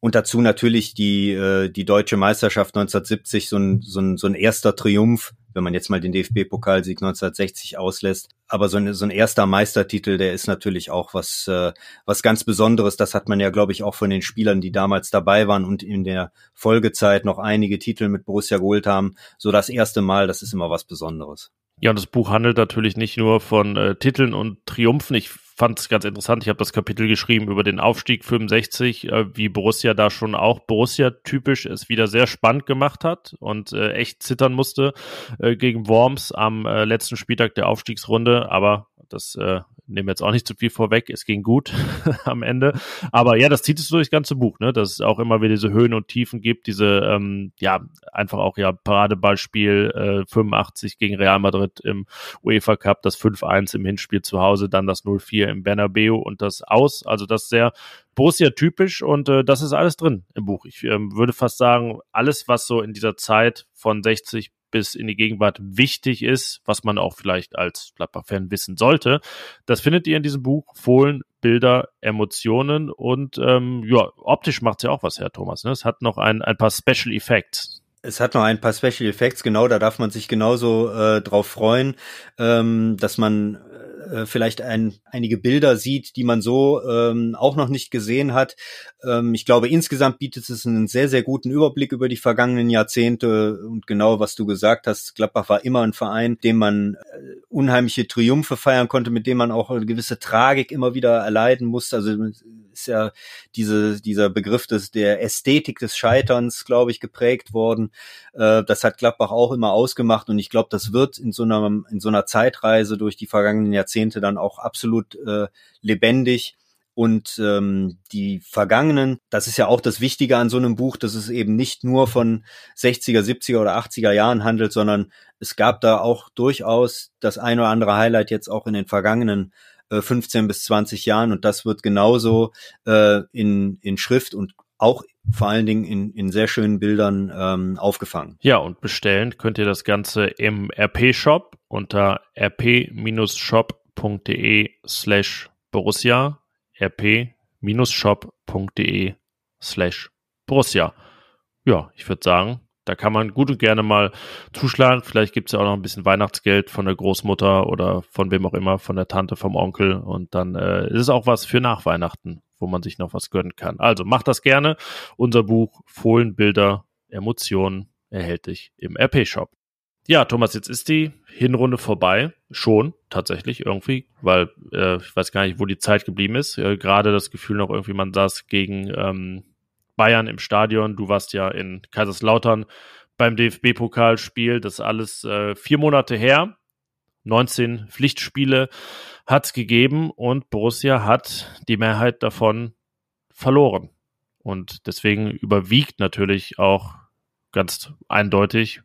Und dazu natürlich die, äh, die deutsche Meisterschaft 1970, so ein, so, ein, so ein erster Triumph, wenn man jetzt mal den DFB-Pokalsieg 1960 auslässt. Aber so ein, so ein erster Meistertitel, der ist natürlich auch was, äh, was ganz Besonderes. Das hat man ja, glaube ich, auch von den Spielern, die damals dabei waren und in der Folgezeit noch einige Titel mit Borussia geholt haben. So das erste Mal, das ist immer was Besonderes. Ja, und das Buch handelt natürlich nicht nur von äh, Titeln und Triumphen. Ich fand es ganz interessant. Ich habe das Kapitel geschrieben über den Aufstieg 65, äh, wie Borussia da schon auch Borussia-typisch es wieder sehr spannend gemacht hat und äh, echt zittern musste äh, gegen Worms am äh, letzten Spieltag der Aufstiegsrunde. Aber das nehmen wir jetzt auch nicht zu viel vorweg. Es ging gut <laughs> am Ende. Aber ja, das zieht es durch das ganze Buch, ne? Dass es auch immer wieder diese Höhen und Tiefen gibt, diese, ähm, ja, einfach auch ja Paradeballspiel äh, 85 gegen Real Madrid im UEFA Cup, das 5-1 im Hinspiel zu Hause, dann das 0-4 im Bernabeu und das Aus. Also das sehr Borussia-typisch und äh, das ist alles drin im Buch. Ich ähm, würde fast sagen, alles, was so in dieser Zeit von 60 bis in die Gegenwart wichtig ist, was man auch vielleicht als Gladbach-Fan wissen sollte. Das findet ihr in diesem Buch Fohlen, Bilder, Emotionen und ähm, ja, optisch macht es ja auch was her, Thomas. Ne? Es hat noch ein, ein paar Special Effects. Es hat noch ein paar Special Effects, genau, da darf man sich genauso äh, drauf freuen, ähm, dass man äh, vielleicht ein, einige Bilder sieht, die man so ähm, auch noch nicht gesehen hat. Ähm, ich glaube, insgesamt bietet es einen sehr, sehr guten Überblick über die vergangenen Jahrzehnte und genau, was du gesagt hast, Gladbach war immer ein Verein, dem man äh, unheimliche Triumphe feiern konnte, mit dem man auch eine gewisse Tragik immer wieder erleiden musste. Also ist ja diese, dieser Begriff des, der Ästhetik des Scheiterns, glaube ich, geprägt worden. Äh, das hat Gladbach auch immer ausgemacht und ich glaube, das wird in so einer, in so einer Zeitreise durch die vergangenen Jahrzehnte dann auch absolut äh, lebendig. Und ähm, die vergangenen, das ist ja auch das Wichtige an so einem Buch, dass es eben nicht nur von 60er, 70er oder 80er Jahren handelt, sondern es gab da auch durchaus das ein oder andere Highlight jetzt auch in den vergangenen äh, 15 bis 20 Jahren. Und das wird genauso äh, in, in Schrift und auch vor allen Dingen in, in sehr schönen Bildern ähm, aufgefangen. Ja, und bestellen könnt ihr das Ganze im RP-Shop unter rp-shop.de slash Borussia rp-shop.de slash Borussia. Ja, ich würde sagen, da kann man gut und gerne mal zuschlagen. Vielleicht gibt es ja auch noch ein bisschen Weihnachtsgeld von der Großmutter oder von wem auch immer, von der Tante, vom Onkel. Und dann äh, ist es auch was für nach Weihnachten, wo man sich noch was gönnen kann. Also macht das gerne. Unser Buch Fohlen, Bilder, Emotionen erhältlich im RP-Shop. Ja, Thomas, jetzt ist die Hinrunde vorbei. Schon, tatsächlich, irgendwie, weil äh, ich weiß gar nicht, wo die Zeit geblieben ist. Äh, Gerade das Gefühl noch irgendwie, man saß gegen ähm, Bayern im Stadion. Du warst ja in Kaiserslautern beim DFB-Pokalspiel. Das ist alles äh, vier Monate her. 19 Pflichtspiele hat es gegeben und Borussia hat die Mehrheit davon verloren. Und deswegen überwiegt natürlich auch ganz eindeutig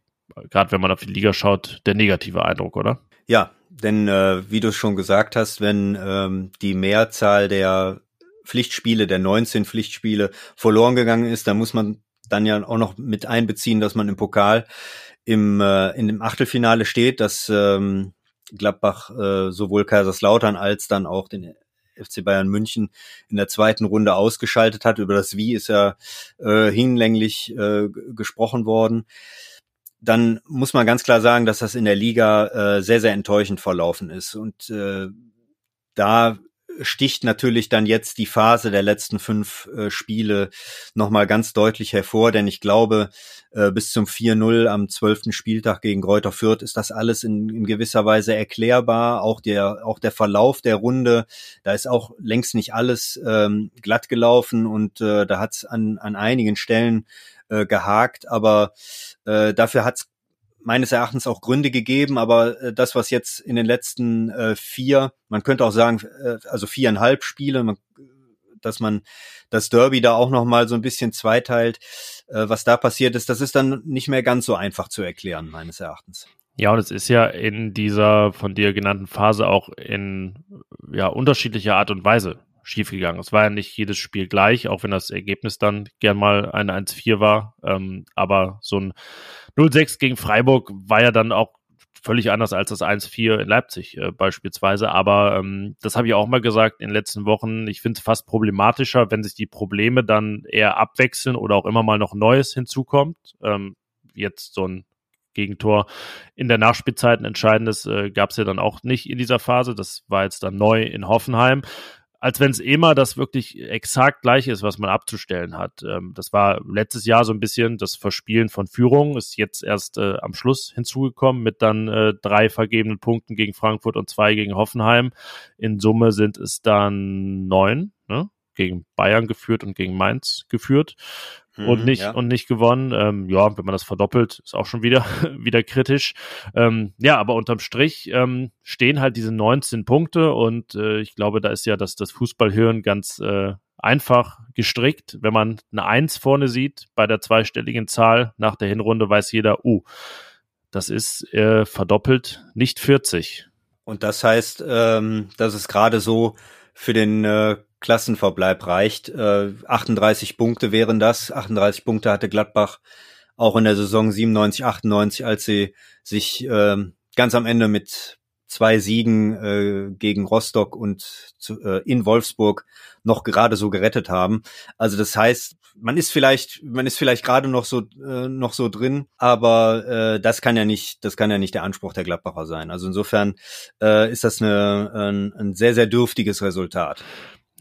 gerade wenn man auf die Liga schaut, der negative Eindruck, oder? Ja, denn äh, wie du schon gesagt hast, wenn ähm, die Mehrzahl der Pflichtspiele, der 19 Pflichtspiele verloren gegangen ist, dann muss man dann ja auch noch mit einbeziehen, dass man im Pokal im äh, in dem Achtelfinale steht, dass ähm, Gladbach äh, sowohl Kaiserslautern als dann auch den FC Bayern München in der zweiten Runde ausgeschaltet hat. Über das Wie ist ja äh, hinlänglich äh, gesprochen worden dann muss man ganz klar sagen, dass das in der Liga äh, sehr, sehr enttäuschend verlaufen ist. Und äh, da sticht natürlich dann jetzt die Phase der letzten fünf äh, Spiele nochmal ganz deutlich hervor, denn ich glaube, äh, bis zum 4-0 am zwölften Spieltag gegen Kräuter Fürth ist das alles in, in gewisser Weise erklärbar. Auch der, auch der Verlauf der Runde, da ist auch längst nicht alles ähm, glatt gelaufen und äh, da hat es an, an einigen Stellen äh, gehakt, aber äh, dafür hat es meines Erachtens auch Gründe gegeben, aber äh, das, was jetzt in den letzten äh, vier, man könnte auch sagen, äh, also viereinhalb Spiele, man, dass man das Derby da auch noch mal so ein bisschen zweiteilt, äh, was da passiert ist, das ist dann nicht mehr ganz so einfach zu erklären, meines Erachtens. Ja, und es ist ja in dieser von dir genannten Phase auch in ja unterschiedlicher Art und Weise schiefgegangen. Es war ja nicht jedes Spiel gleich, auch wenn das Ergebnis dann gern mal ein 1-4 war. Ähm, aber so ein 0-6 gegen Freiburg war ja dann auch völlig anders als das 1-4 in Leipzig äh, beispielsweise. Aber ähm, das habe ich auch mal gesagt in den letzten Wochen. Ich finde es fast problematischer, wenn sich die Probleme dann eher abwechseln oder auch immer mal noch Neues hinzukommt. Ähm, jetzt so ein Gegentor in der Nachspielzeit ein entscheidendes äh, gab es ja dann auch nicht in dieser Phase. Das war jetzt dann neu in Hoffenheim als wenn es immer das wirklich exakt gleiche ist, was man abzustellen hat. Ähm, das war letztes Jahr so ein bisschen das Verspielen von Führung, ist jetzt erst äh, am Schluss hinzugekommen mit dann äh, drei vergebenen Punkten gegen Frankfurt und zwei gegen Hoffenheim. In Summe sind es dann neun, ne? gegen Bayern geführt und gegen Mainz geführt und mhm, nicht ja. und nicht gewonnen. Ähm, ja, wenn man das verdoppelt, ist auch schon wieder <laughs> wieder kritisch. Ähm, ja, aber unterm Strich ähm, stehen halt diese 19 Punkte und äh, ich glaube, da ist ja das das Fußballhirn ganz äh, einfach gestrickt. Wenn man eine Eins vorne sieht bei der zweistelligen Zahl nach der Hinrunde, weiß jeder, uh, das ist äh, verdoppelt, nicht 40. Und das heißt, ähm, dass es gerade so für den äh, Klassenverbleib reicht. Äh, 38 Punkte wären das. 38 Punkte hatte Gladbach auch in der Saison 97, 98, als sie sich äh, ganz am Ende mit zwei Siegen äh, gegen Rostock und zu, äh, in Wolfsburg noch gerade so gerettet haben. Also das heißt, man ist vielleicht, man ist vielleicht gerade noch so äh, noch so drin, aber äh, das kann ja nicht, das kann ja nicht der Anspruch der Gladbacher sein. Also insofern äh, ist das eine, ein, ein sehr sehr dürftiges Resultat.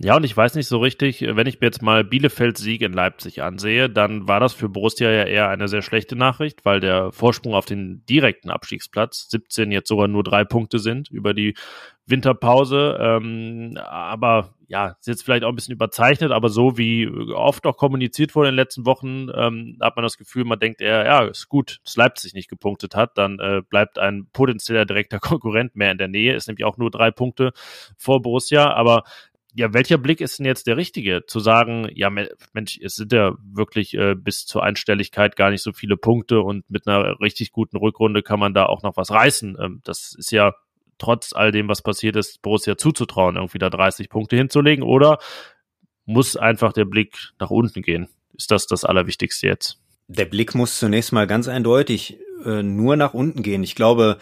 Ja, und ich weiß nicht so richtig, wenn ich mir jetzt mal Bielefelds Sieg in Leipzig ansehe, dann war das für Borussia ja eher eine sehr schlechte Nachricht, weil der Vorsprung auf den direkten Abstiegsplatz 17 jetzt sogar nur drei Punkte sind über die Winterpause. Ähm, aber ja, ist jetzt vielleicht auch ein bisschen überzeichnet, aber so wie oft auch kommuniziert wurde in den letzten Wochen, ähm, hat man das Gefühl, man denkt eher, ja, ist gut, dass Leipzig nicht gepunktet hat, dann äh, bleibt ein potenzieller direkter <laughs> Konkurrent mehr in der Nähe, ist nämlich auch nur drei Punkte vor Borussia, aber ja, welcher Blick ist denn jetzt der richtige? Zu sagen, ja, Mensch, es sind ja wirklich äh, bis zur Einstelligkeit gar nicht so viele Punkte und mit einer richtig guten Rückrunde kann man da auch noch was reißen. Ähm, das ist ja trotz all dem, was passiert ist, Borussia zuzutrauen, irgendwie da 30 Punkte hinzulegen oder muss einfach der Blick nach unten gehen? Ist das das Allerwichtigste jetzt? Der Blick muss zunächst mal ganz eindeutig äh, nur nach unten gehen. Ich glaube,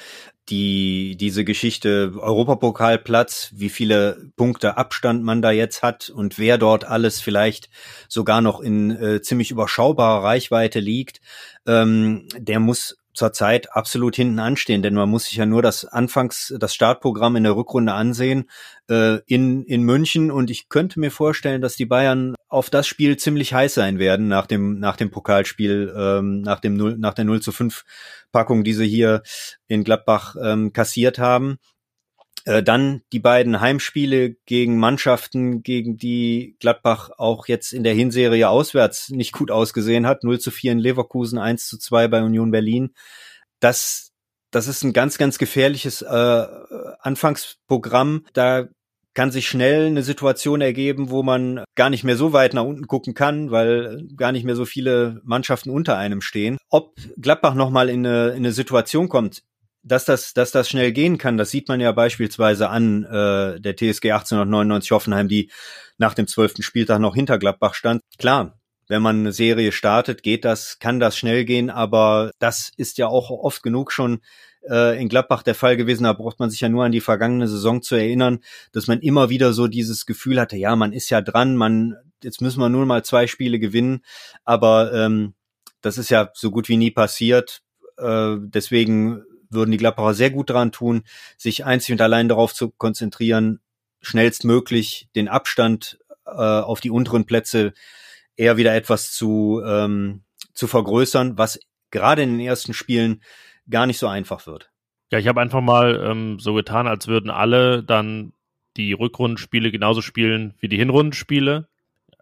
die, diese Geschichte Europapokalplatz, wie viele Punkte Abstand man da jetzt hat und wer dort alles vielleicht sogar noch in äh, ziemlich überschaubarer Reichweite liegt, ähm, der muss zurzeit absolut hinten anstehen, denn man muss sich ja nur das Anfangs, das Startprogramm in der Rückrunde ansehen äh, in, in München und ich könnte mir vorstellen, dass die Bayern auf das Spiel ziemlich heiß sein werden nach dem, nach dem Pokalspiel, ähm, nach dem 0, nach der 0 zu 5 Packung, die sie hier in Gladbach ähm, kassiert haben. Äh, dann die beiden Heimspiele gegen Mannschaften, gegen die Gladbach auch jetzt in der Hinserie auswärts nicht gut ausgesehen hat. 0 zu 4 in Leverkusen, 1 zu 2 bei Union Berlin. Das, das ist ein ganz, ganz gefährliches äh, Anfangsprogramm. Da kann sich schnell eine Situation ergeben, wo man gar nicht mehr so weit nach unten gucken kann, weil gar nicht mehr so viele Mannschaften unter einem stehen. Ob Gladbach nochmal in eine, in eine Situation kommt, dass das, dass das schnell gehen kann, das sieht man ja beispielsweise an äh, der TSG 1899 Hoffenheim, die nach dem zwölften Spieltag noch hinter Gladbach stand. Klar, wenn man eine Serie startet, geht das, kann das schnell gehen, aber das ist ja auch oft genug schon äh, in Gladbach der Fall gewesen. Da braucht man sich ja nur an die vergangene Saison zu erinnern, dass man immer wieder so dieses Gefühl hatte, ja, man ist ja dran, man, jetzt müssen wir nur mal zwei Spiele gewinnen, aber ähm, das ist ja so gut wie nie passiert. Äh, deswegen würden die Gladbacher sehr gut daran tun, sich einzig und allein darauf zu konzentrieren, schnellstmöglich den Abstand äh, auf die unteren Plätze eher wieder etwas zu, ähm, zu vergrößern, was gerade in den ersten Spielen gar nicht so einfach wird. Ja, ich habe einfach mal ähm, so getan, als würden alle dann die Rückrundenspiele genauso spielen wie die Hinrundenspiele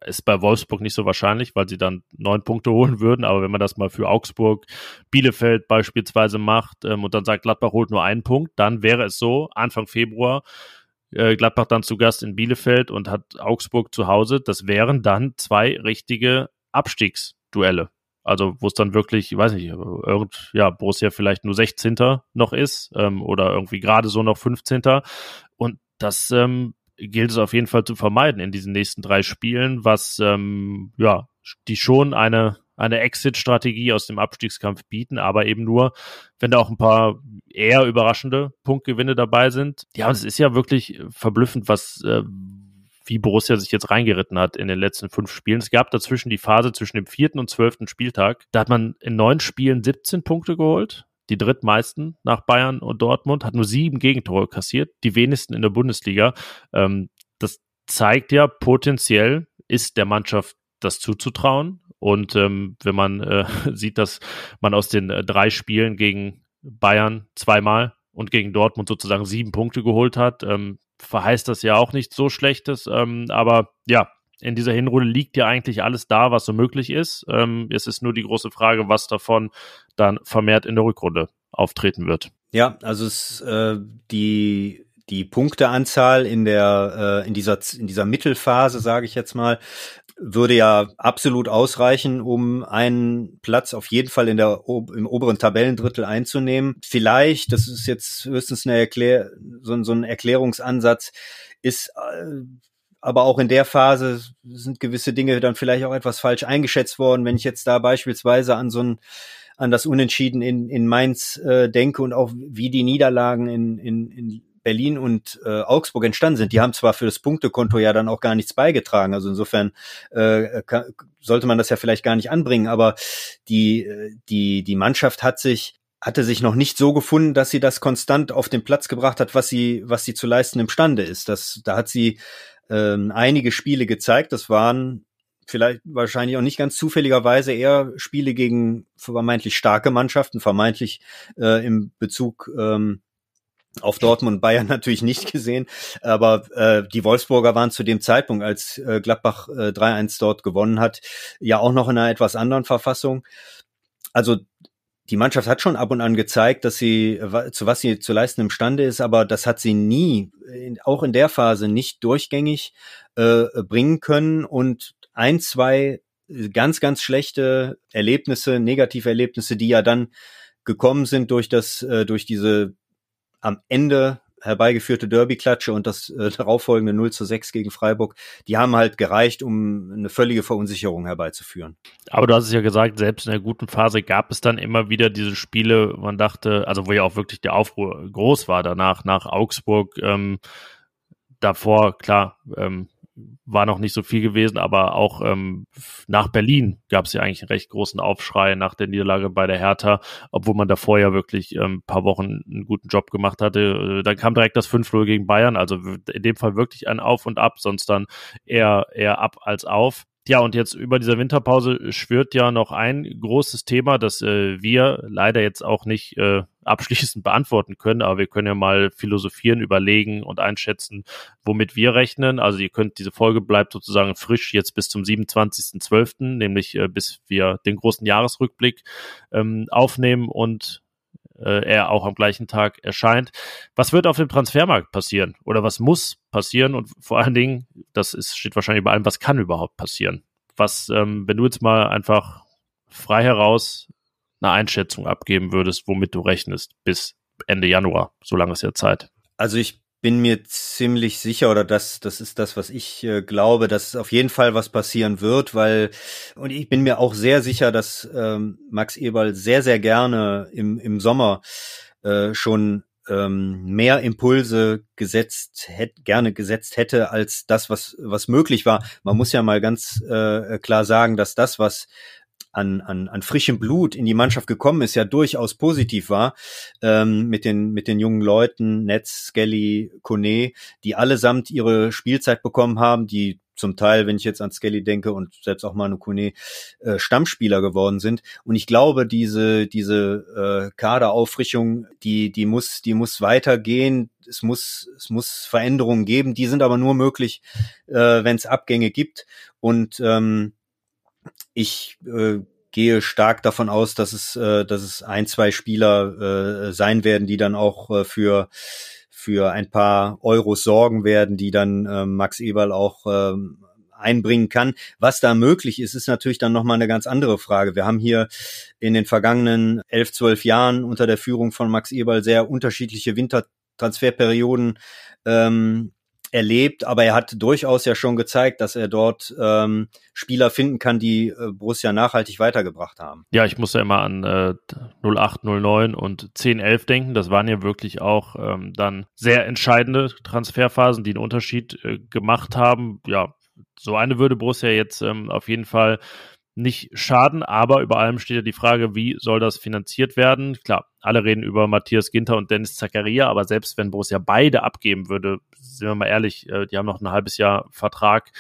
ist bei Wolfsburg nicht so wahrscheinlich, weil sie dann neun Punkte holen würden. Aber wenn man das mal für Augsburg, Bielefeld beispielsweise macht ähm, und dann sagt, Gladbach holt nur einen Punkt, dann wäre es so, Anfang Februar, äh, Gladbach dann zu Gast in Bielefeld und hat Augsburg zu Hause. Das wären dann zwei richtige Abstiegsduelle. Also wo es dann wirklich, ich weiß nicht, irgend, ja, Borussia vielleicht nur 16. noch ist ähm, oder irgendwie gerade so noch 15. Und das ähm, gilt es auf jeden Fall zu vermeiden in diesen nächsten drei Spielen, was ähm, ja die schon eine eine Exit-Strategie aus dem Abstiegskampf bieten, aber eben nur, wenn da auch ein paar eher überraschende Punktgewinne dabei sind. Ja, und es ist ja wirklich verblüffend, was äh, wie Borussia sich jetzt reingeritten hat in den letzten fünf Spielen. Es gab dazwischen die Phase zwischen dem vierten und zwölften Spieltag. Da hat man in neun Spielen 17 Punkte geholt die drittmeisten nach Bayern und Dortmund, hat nur sieben Gegentore kassiert, die wenigsten in der Bundesliga. Ähm, das zeigt ja, potenziell ist der Mannschaft das zuzutrauen. Und ähm, wenn man äh, <laughs> sieht, dass man aus den äh, drei Spielen gegen Bayern zweimal und gegen Dortmund sozusagen sieben Punkte geholt hat, ähm, verheißt das ja auch nicht so Schlechtes. Ähm, aber ja, in dieser Hinrunde liegt ja eigentlich alles da, was so möglich ist. Ähm, es ist nur die große Frage, was davon dann vermehrt in der Rückrunde auftreten wird. Ja, also es, äh, die die Punkteanzahl in der äh, in dieser in dieser Mittelphase, sage ich jetzt mal, würde ja absolut ausreichen, um einen Platz auf jeden Fall in der im oberen Tabellendrittel einzunehmen. Vielleicht, das ist jetzt höchstens eine Erklär so, so ein Erklärungsansatz, ist äh, aber auch in der Phase sind gewisse Dinge dann vielleicht auch etwas falsch eingeschätzt worden. Wenn ich jetzt da beispielsweise an so ein an das Unentschieden in, in Mainz äh, denke und auch wie die Niederlagen in, in, in Berlin und äh, Augsburg entstanden sind. Die haben zwar für das Punktekonto ja dann auch gar nichts beigetragen. Also insofern äh, kann, sollte man das ja vielleicht gar nicht anbringen. Aber die, äh, die, die Mannschaft hat sich hatte sich noch nicht so gefunden, dass sie das konstant auf den Platz gebracht hat, was sie, was sie zu leisten imstande ist. Das, da hat sie ähm, einige Spiele gezeigt. Das waren vielleicht wahrscheinlich auch nicht ganz zufälligerweise eher Spiele gegen vermeintlich starke Mannschaften, vermeintlich äh, im Bezug ähm, auf Dortmund und Bayern <laughs> natürlich nicht gesehen, aber äh, die Wolfsburger waren zu dem Zeitpunkt, als äh, Gladbach äh, 3-1 dort gewonnen hat, ja auch noch in einer etwas anderen Verfassung. Also die Mannschaft hat schon ab und an gezeigt, dass sie zu was sie zu leisten imstande ist, aber das hat sie nie, auch in der Phase nicht durchgängig äh, bringen können und ein, zwei ganz, ganz schlechte Erlebnisse, negative Erlebnisse, die ja dann gekommen sind durch das, äh, durch diese am Ende herbeigeführte Derby-Klatsche und das äh, darauffolgende 0 zu 6 gegen Freiburg, die haben halt gereicht, um eine völlige Verunsicherung herbeizuführen. Aber du hast es ja gesagt, selbst in der guten Phase gab es dann immer wieder diese Spiele, man dachte, also wo ja auch wirklich der Aufruhr groß war danach, nach Augsburg, ähm, davor, klar, ähm, war noch nicht so viel gewesen, aber auch ähm, nach Berlin gab es ja eigentlich einen recht großen Aufschrei nach der Niederlage bei der Hertha, obwohl man davor ja wirklich ähm, paar Wochen einen guten Job gemacht hatte. Äh, dann kam direkt das 5-0 gegen Bayern, also in dem Fall wirklich ein Auf und Ab, sonst dann eher, eher ab als auf. Ja, und jetzt über dieser Winterpause schwört ja noch ein großes Thema, das äh, wir leider jetzt auch nicht äh, abschließend beantworten können, aber wir können ja mal philosophieren, überlegen und einschätzen, womit wir rechnen. Also ihr könnt, diese Folge bleibt sozusagen frisch jetzt bis zum 27.12., nämlich äh, bis wir den großen Jahresrückblick ähm, aufnehmen und äh, er auch am gleichen Tag erscheint. Was wird auf dem Transfermarkt passieren? Oder was muss passieren? Und vor allen Dingen, das ist, steht wahrscheinlich über allem, was kann überhaupt passieren? Was, ähm, wenn du jetzt mal einfach frei heraus eine Einschätzung abgeben würdest, womit du rechnest bis Ende Januar, so lange ist ja Zeit. Also ich bin mir ziemlich sicher, oder das, das ist das, was ich äh, glaube, dass auf jeden Fall was passieren wird, weil, und ich bin mir auch sehr sicher, dass ähm, Max Eberl sehr, sehr gerne im, im Sommer äh, schon ähm, mehr Impulse gesetzt hätte, gerne gesetzt hätte als das, was, was möglich war. Man muss ja mal ganz äh, klar sagen, dass das, was an, an, an frischem Blut in die Mannschaft gekommen ist, ja durchaus positiv war, ähm, mit, den, mit den jungen Leuten, Netz, Skelly, Kone, die allesamt ihre Spielzeit bekommen haben, die zum Teil, wenn ich jetzt an Skelly denke und selbst auch Manu Kone, äh, Stammspieler geworden sind. Und ich glaube, diese, diese äh, Kaderauffrischung, die, die muss, die muss weitergehen. Es muss, es muss Veränderungen geben. Die sind aber nur möglich, äh, wenn es Abgänge gibt. Und ähm, ich äh, gehe stark davon aus, dass es, äh, dass es ein, zwei Spieler äh, sein werden, die dann auch äh, für für ein paar Euros sorgen werden, die dann äh, Max Eberl auch äh, einbringen kann. Was da möglich ist, ist natürlich dann nochmal eine ganz andere Frage. Wir haben hier in den vergangenen elf, zwölf Jahren unter der Führung von Max Eberl sehr unterschiedliche Wintertransferperioden ähm, erlebt, aber er hat durchaus ja schon gezeigt, dass er dort ähm, Spieler finden kann, die äh, Borussia nachhaltig weitergebracht haben. Ja, ich muss ja immer an äh, 08, 09 und 10, 11 denken. Das waren ja wirklich auch ähm, dann sehr entscheidende Transferphasen, die einen Unterschied äh, gemacht haben. Ja, so eine würde Borussia jetzt ähm, auf jeden Fall nicht schaden, aber über allem steht ja die Frage, wie soll das finanziert werden? Klar, alle reden über Matthias Ginter und Dennis Zakaria, aber selbst wenn Borussia beide abgeben würde, sind wir mal ehrlich, äh, die haben noch ein halbes Jahr Vertrag.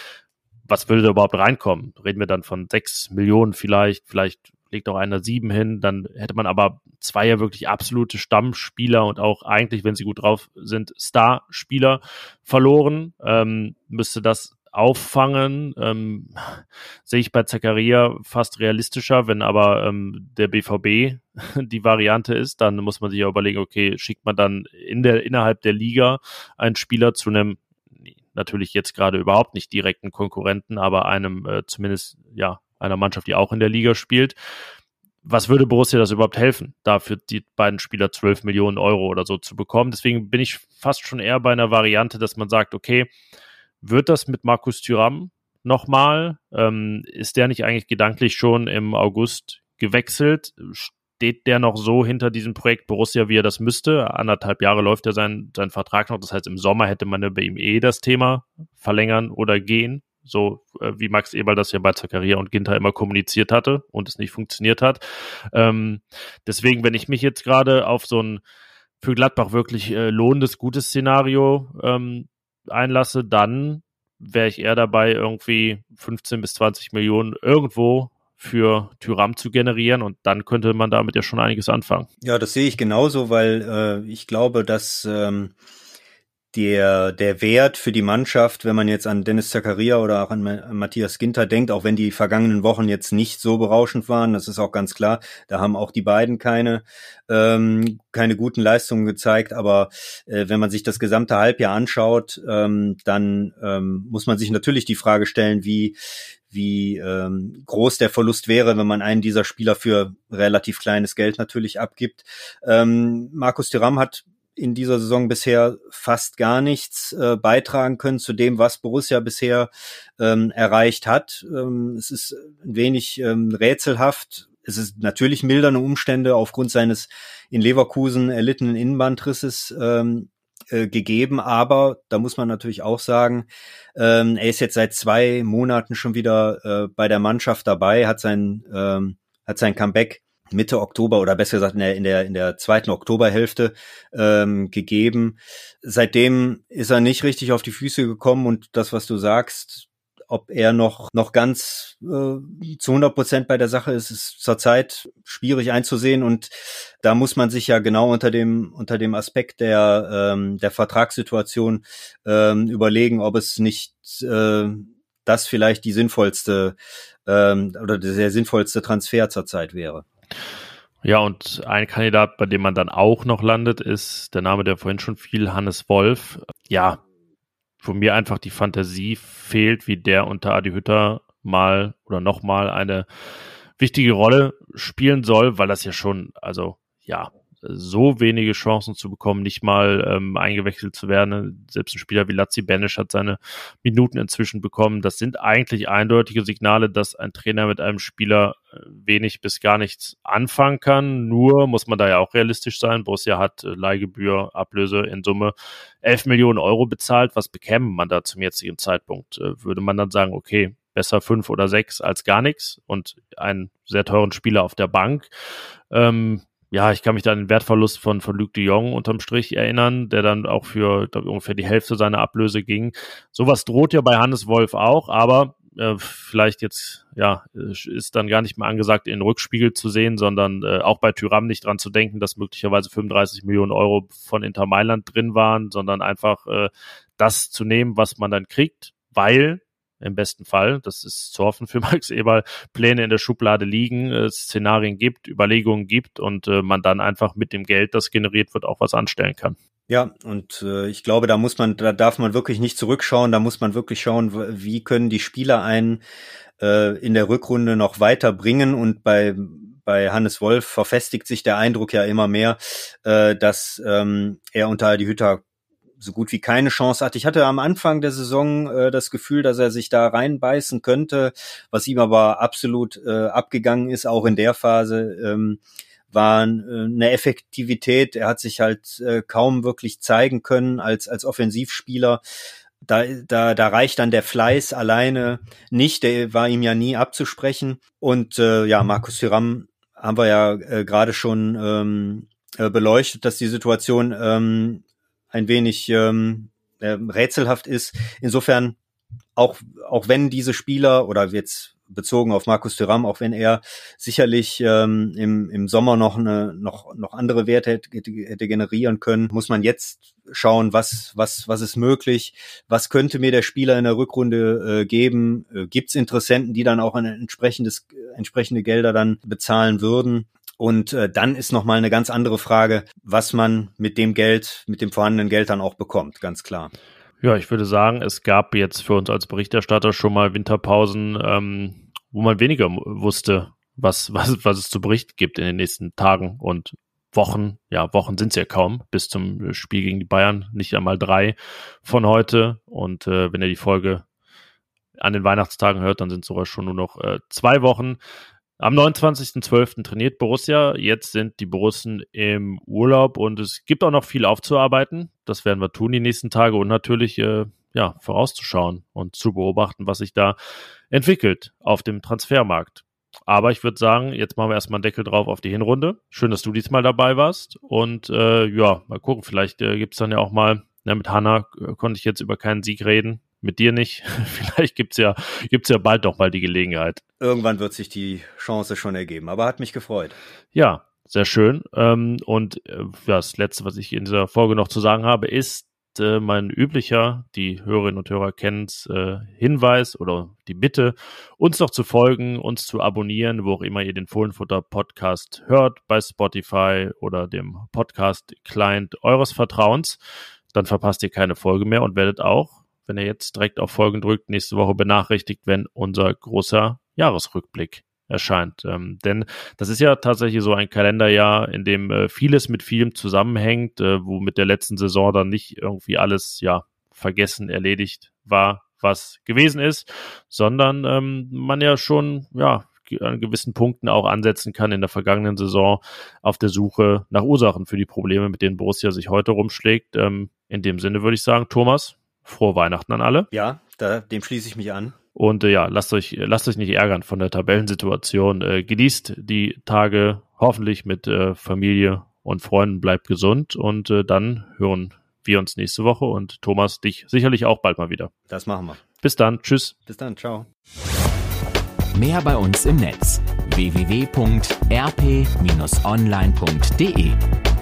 Was würde da überhaupt reinkommen? Reden wir dann von sechs Millionen vielleicht, vielleicht legt auch einer sieben hin, dann hätte man aber zwei ja wirklich absolute Stammspieler und auch eigentlich, wenn sie gut drauf sind, Starspieler verloren. Ähm, müsste das auffangen. Ähm, sehe ich bei Zakaria fast realistischer, wenn aber ähm, der BVB <laughs> die Variante ist, dann muss man sich ja überlegen, okay, schickt man dann in der, innerhalb der Liga einen Spieler zu einem natürlich jetzt gerade überhaupt nicht direkten Konkurrenten, aber einem äh, zumindest ja einer Mannschaft, die auch in der Liga spielt. Was würde Borussia das überhaupt helfen, dafür die beiden Spieler 12 Millionen Euro oder so zu bekommen? Deswegen bin ich fast schon eher bei einer Variante, dass man sagt, okay, wird das mit Markus Thüram nochmal? Ähm, ist der nicht eigentlich gedanklich schon im August gewechselt? Steht der noch so hinter diesem Projekt Borussia, wie er das müsste? Anderthalb Jahre läuft ja sein, sein Vertrag noch. Das heißt, im Sommer hätte man ja bei ihm eh das Thema verlängern oder gehen. So äh, wie Max Eberl das ja bei Zakaria und Ginter immer kommuniziert hatte und es nicht funktioniert hat. Ähm, deswegen, wenn ich mich jetzt gerade auf so ein für Gladbach wirklich äh, lohnendes, gutes Szenario ähm, einlasse, dann wäre ich eher dabei, irgendwie 15 bis 20 Millionen irgendwo für Tyram zu generieren und dann könnte man damit ja schon einiges anfangen. Ja, das sehe ich genauso, weil äh, ich glaube, dass ähm, der, der Wert für die Mannschaft, wenn man jetzt an Dennis Zakaria oder auch an Matthias Ginter denkt, auch wenn die vergangenen Wochen jetzt nicht so berauschend waren, das ist auch ganz klar, da haben auch die beiden keine, ähm, keine guten Leistungen gezeigt, aber äh, wenn man sich das gesamte Halbjahr anschaut, ähm, dann ähm, muss man sich natürlich die Frage stellen, wie, wie ähm, groß der Verlust wäre, wenn man einen dieser Spieler für relativ kleines Geld natürlich abgibt. Ähm, Markus Thuram hat in dieser Saison bisher fast gar nichts äh, beitragen können zu dem, was Borussia bisher ähm, erreicht hat. Ähm, es ist ein wenig ähm, rätselhaft. Es ist natürlich mildernde Umstände aufgrund seines in Leverkusen erlittenen Innenbandrisses ähm, äh, gegeben, aber da muss man natürlich auch sagen, ähm, er ist jetzt seit zwei Monaten schon wieder äh, bei der Mannschaft dabei, hat sein ähm, hat sein Comeback Mitte Oktober oder besser gesagt in der, in der, in der zweiten Oktoberhälfte ähm, gegeben. Seitdem ist er nicht richtig auf die Füße gekommen und das, was du sagst, ob er noch, noch ganz äh, zu 100 Prozent bei der Sache ist, ist zurzeit schwierig einzusehen und da muss man sich ja genau unter dem, unter dem Aspekt der, ähm, der Vertragssituation ähm, überlegen, ob es nicht äh, das vielleicht die sinnvollste ähm, oder der sinnvollste Transfer zurzeit wäre. Ja, und ein Kandidat, bei dem man dann auch noch landet, ist der Name, der vorhin schon fiel, Hannes Wolf. Ja, von mir einfach die Fantasie fehlt, wie der unter Adi Hütter mal oder nochmal eine wichtige Rolle spielen soll, weil das ja schon, also ja, so wenige Chancen zu bekommen, nicht mal ähm, eingewechselt zu werden. Selbst ein Spieler wie Lazzi Benisch hat seine Minuten inzwischen bekommen. Das sind eigentlich eindeutige Signale, dass ein Trainer mit einem Spieler äh, wenig bis gar nichts anfangen kann. Nur muss man da ja auch realistisch sein. Borussia hat äh, Leihgebühr, Ablöse in Summe 11 Millionen Euro bezahlt. Was bekäme man da zum jetzigen Zeitpunkt? Äh, würde man dann sagen, okay, besser fünf oder sechs als gar nichts und einen sehr teuren Spieler auf der Bank. Ähm, ja, ich kann mich da an den Wertverlust von, von Luc de Jong unterm Strich erinnern, der dann auch für glaub, ungefähr die Hälfte seiner Ablöse ging. Sowas droht ja bei Hannes Wolf auch, aber äh, vielleicht jetzt, ja, ist dann gar nicht mehr angesagt, in Rückspiegel zu sehen, sondern äh, auch bei Tyram nicht dran zu denken, dass möglicherweise 35 Millionen Euro von Inter Mailand drin waren, sondern einfach äh, das zu nehmen, was man dann kriegt, weil im besten Fall, das ist zu hoffen für <laughs> Max Eberl, Pläne in der Schublade liegen, äh, Szenarien gibt, Überlegungen gibt und äh, man dann einfach mit dem Geld, das generiert wird, auch was anstellen kann. Ja, und äh, ich glaube, da muss man, da darf man wirklich nicht zurückschauen, da muss man wirklich schauen, wie können die Spieler einen äh, in der Rückrunde noch weiterbringen. Und bei bei Hannes Wolf verfestigt sich der Eindruck ja immer mehr, äh, dass ähm, er unter die Hütter so gut wie keine Chance hatte. Ich hatte am Anfang der Saison äh, das Gefühl, dass er sich da reinbeißen könnte, was ihm aber absolut äh, abgegangen ist, auch in der Phase. Ähm, war äh, eine Effektivität. Er hat sich halt äh, kaum wirklich zeigen können als, als Offensivspieler. Da, da, da reicht dann der Fleiß alleine nicht. Der war ihm ja nie abzusprechen. Und äh, ja, Markus Thuram haben wir ja äh, gerade schon ähm, äh, beleuchtet, dass die Situation ähm, ein wenig ähm, äh, rätselhaft ist. Insofern, auch, auch wenn diese Spieler oder jetzt bezogen auf Markus Thuram, auch wenn er sicherlich ähm, im, im Sommer noch, eine, noch, noch andere Werte hätte, hätte generieren können, muss man jetzt schauen, was, was, was ist möglich, was könnte mir der Spieler in der Rückrunde äh, geben, äh, gibt es Interessenten, die dann auch ein entsprechendes, entsprechende Gelder dann bezahlen würden. Und äh, dann ist nochmal eine ganz andere Frage, was man mit dem Geld, mit dem vorhandenen Geld dann auch bekommt, ganz klar. Ja, ich würde sagen, es gab jetzt für uns als Berichterstatter schon mal Winterpausen, ähm, wo man weniger wusste, was, <laughs> was, was es zu berichten gibt in den nächsten Tagen und Wochen. Ja, Wochen sind es ja kaum bis zum Spiel gegen die Bayern, nicht einmal drei von heute. Und äh, wenn ihr die Folge an den Weihnachtstagen hört, dann sind es sogar schon nur noch äh, zwei Wochen. Am 29.12. trainiert Borussia. Jetzt sind die Borussen im Urlaub und es gibt auch noch viel aufzuarbeiten. Das werden wir tun die nächsten Tage und natürlich äh, ja, vorauszuschauen und zu beobachten, was sich da entwickelt auf dem Transfermarkt. Aber ich würde sagen, jetzt machen wir erstmal einen Deckel drauf auf die Hinrunde. Schön, dass du diesmal dabei warst. Und äh, ja, mal gucken, vielleicht äh, gibt es dann ja auch mal, ja, mit Hanna äh, konnte ich jetzt über keinen Sieg reden mit dir nicht. <laughs> Vielleicht gibt's ja, gibt's ja bald doch mal die Gelegenheit. Irgendwann wird sich die Chance schon ergeben, aber hat mich gefreut. Ja, sehr schön. Ähm, und äh, das Letzte, was ich in dieser Folge noch zu sagen habe, ist, äh, mein üblicher, die Hörerinnen und Hörer kennen äh, Hinweis oder die Bitte, uns noch zu folgen, uns zu abonnieren, wo auch immer ihr den Fohlenfutter Podcast hört, bei Spotify oder dem Podcast Client eures Vertrauens. Dann verpasst ihr keine Folge mehr und werdet auch, wenn ihr jetzt direkt auf Folgen drückt, nächste Woche benachrichtigt, wenn unser großer Jahresrückblick erscheint. Ähm, denn das ist ja tatsächlich so ein Kalenderjahr, in dem äh, vieles mit vielem zusammenhängt, äh, wo mit der letzten Saison dann nicht irgendwie alles ja vergessen, erledigt war, was gewesen ist, sondern ähm, man ja schon ja an gewissen Punkten auch ansetzen kann in der vergangenen Saison auf der Suche nach Ursachen für die Probleme, mit denen Borussia sich heute rumschlägt. Ähm, in dem Sinne würde ich sagen, Thomas, frohe Weihnachten an alle. Ja, da, dem schließe ich mich an. Und äh, ja, lasst euch, lasst euch nicht ärgern von der Tabellensituation. Äh, genießt die Tage hoffentlich mit äh, Familie und Freunden, bleibt gesund und äh, dann hören wir uns nächste Woche und Thomas dich sicherlich auch bald mal wieder. Das machen wir. Bis dann, tschüss. Bis dann, ciao. Mehr bei uns im Netz www.rp-online.de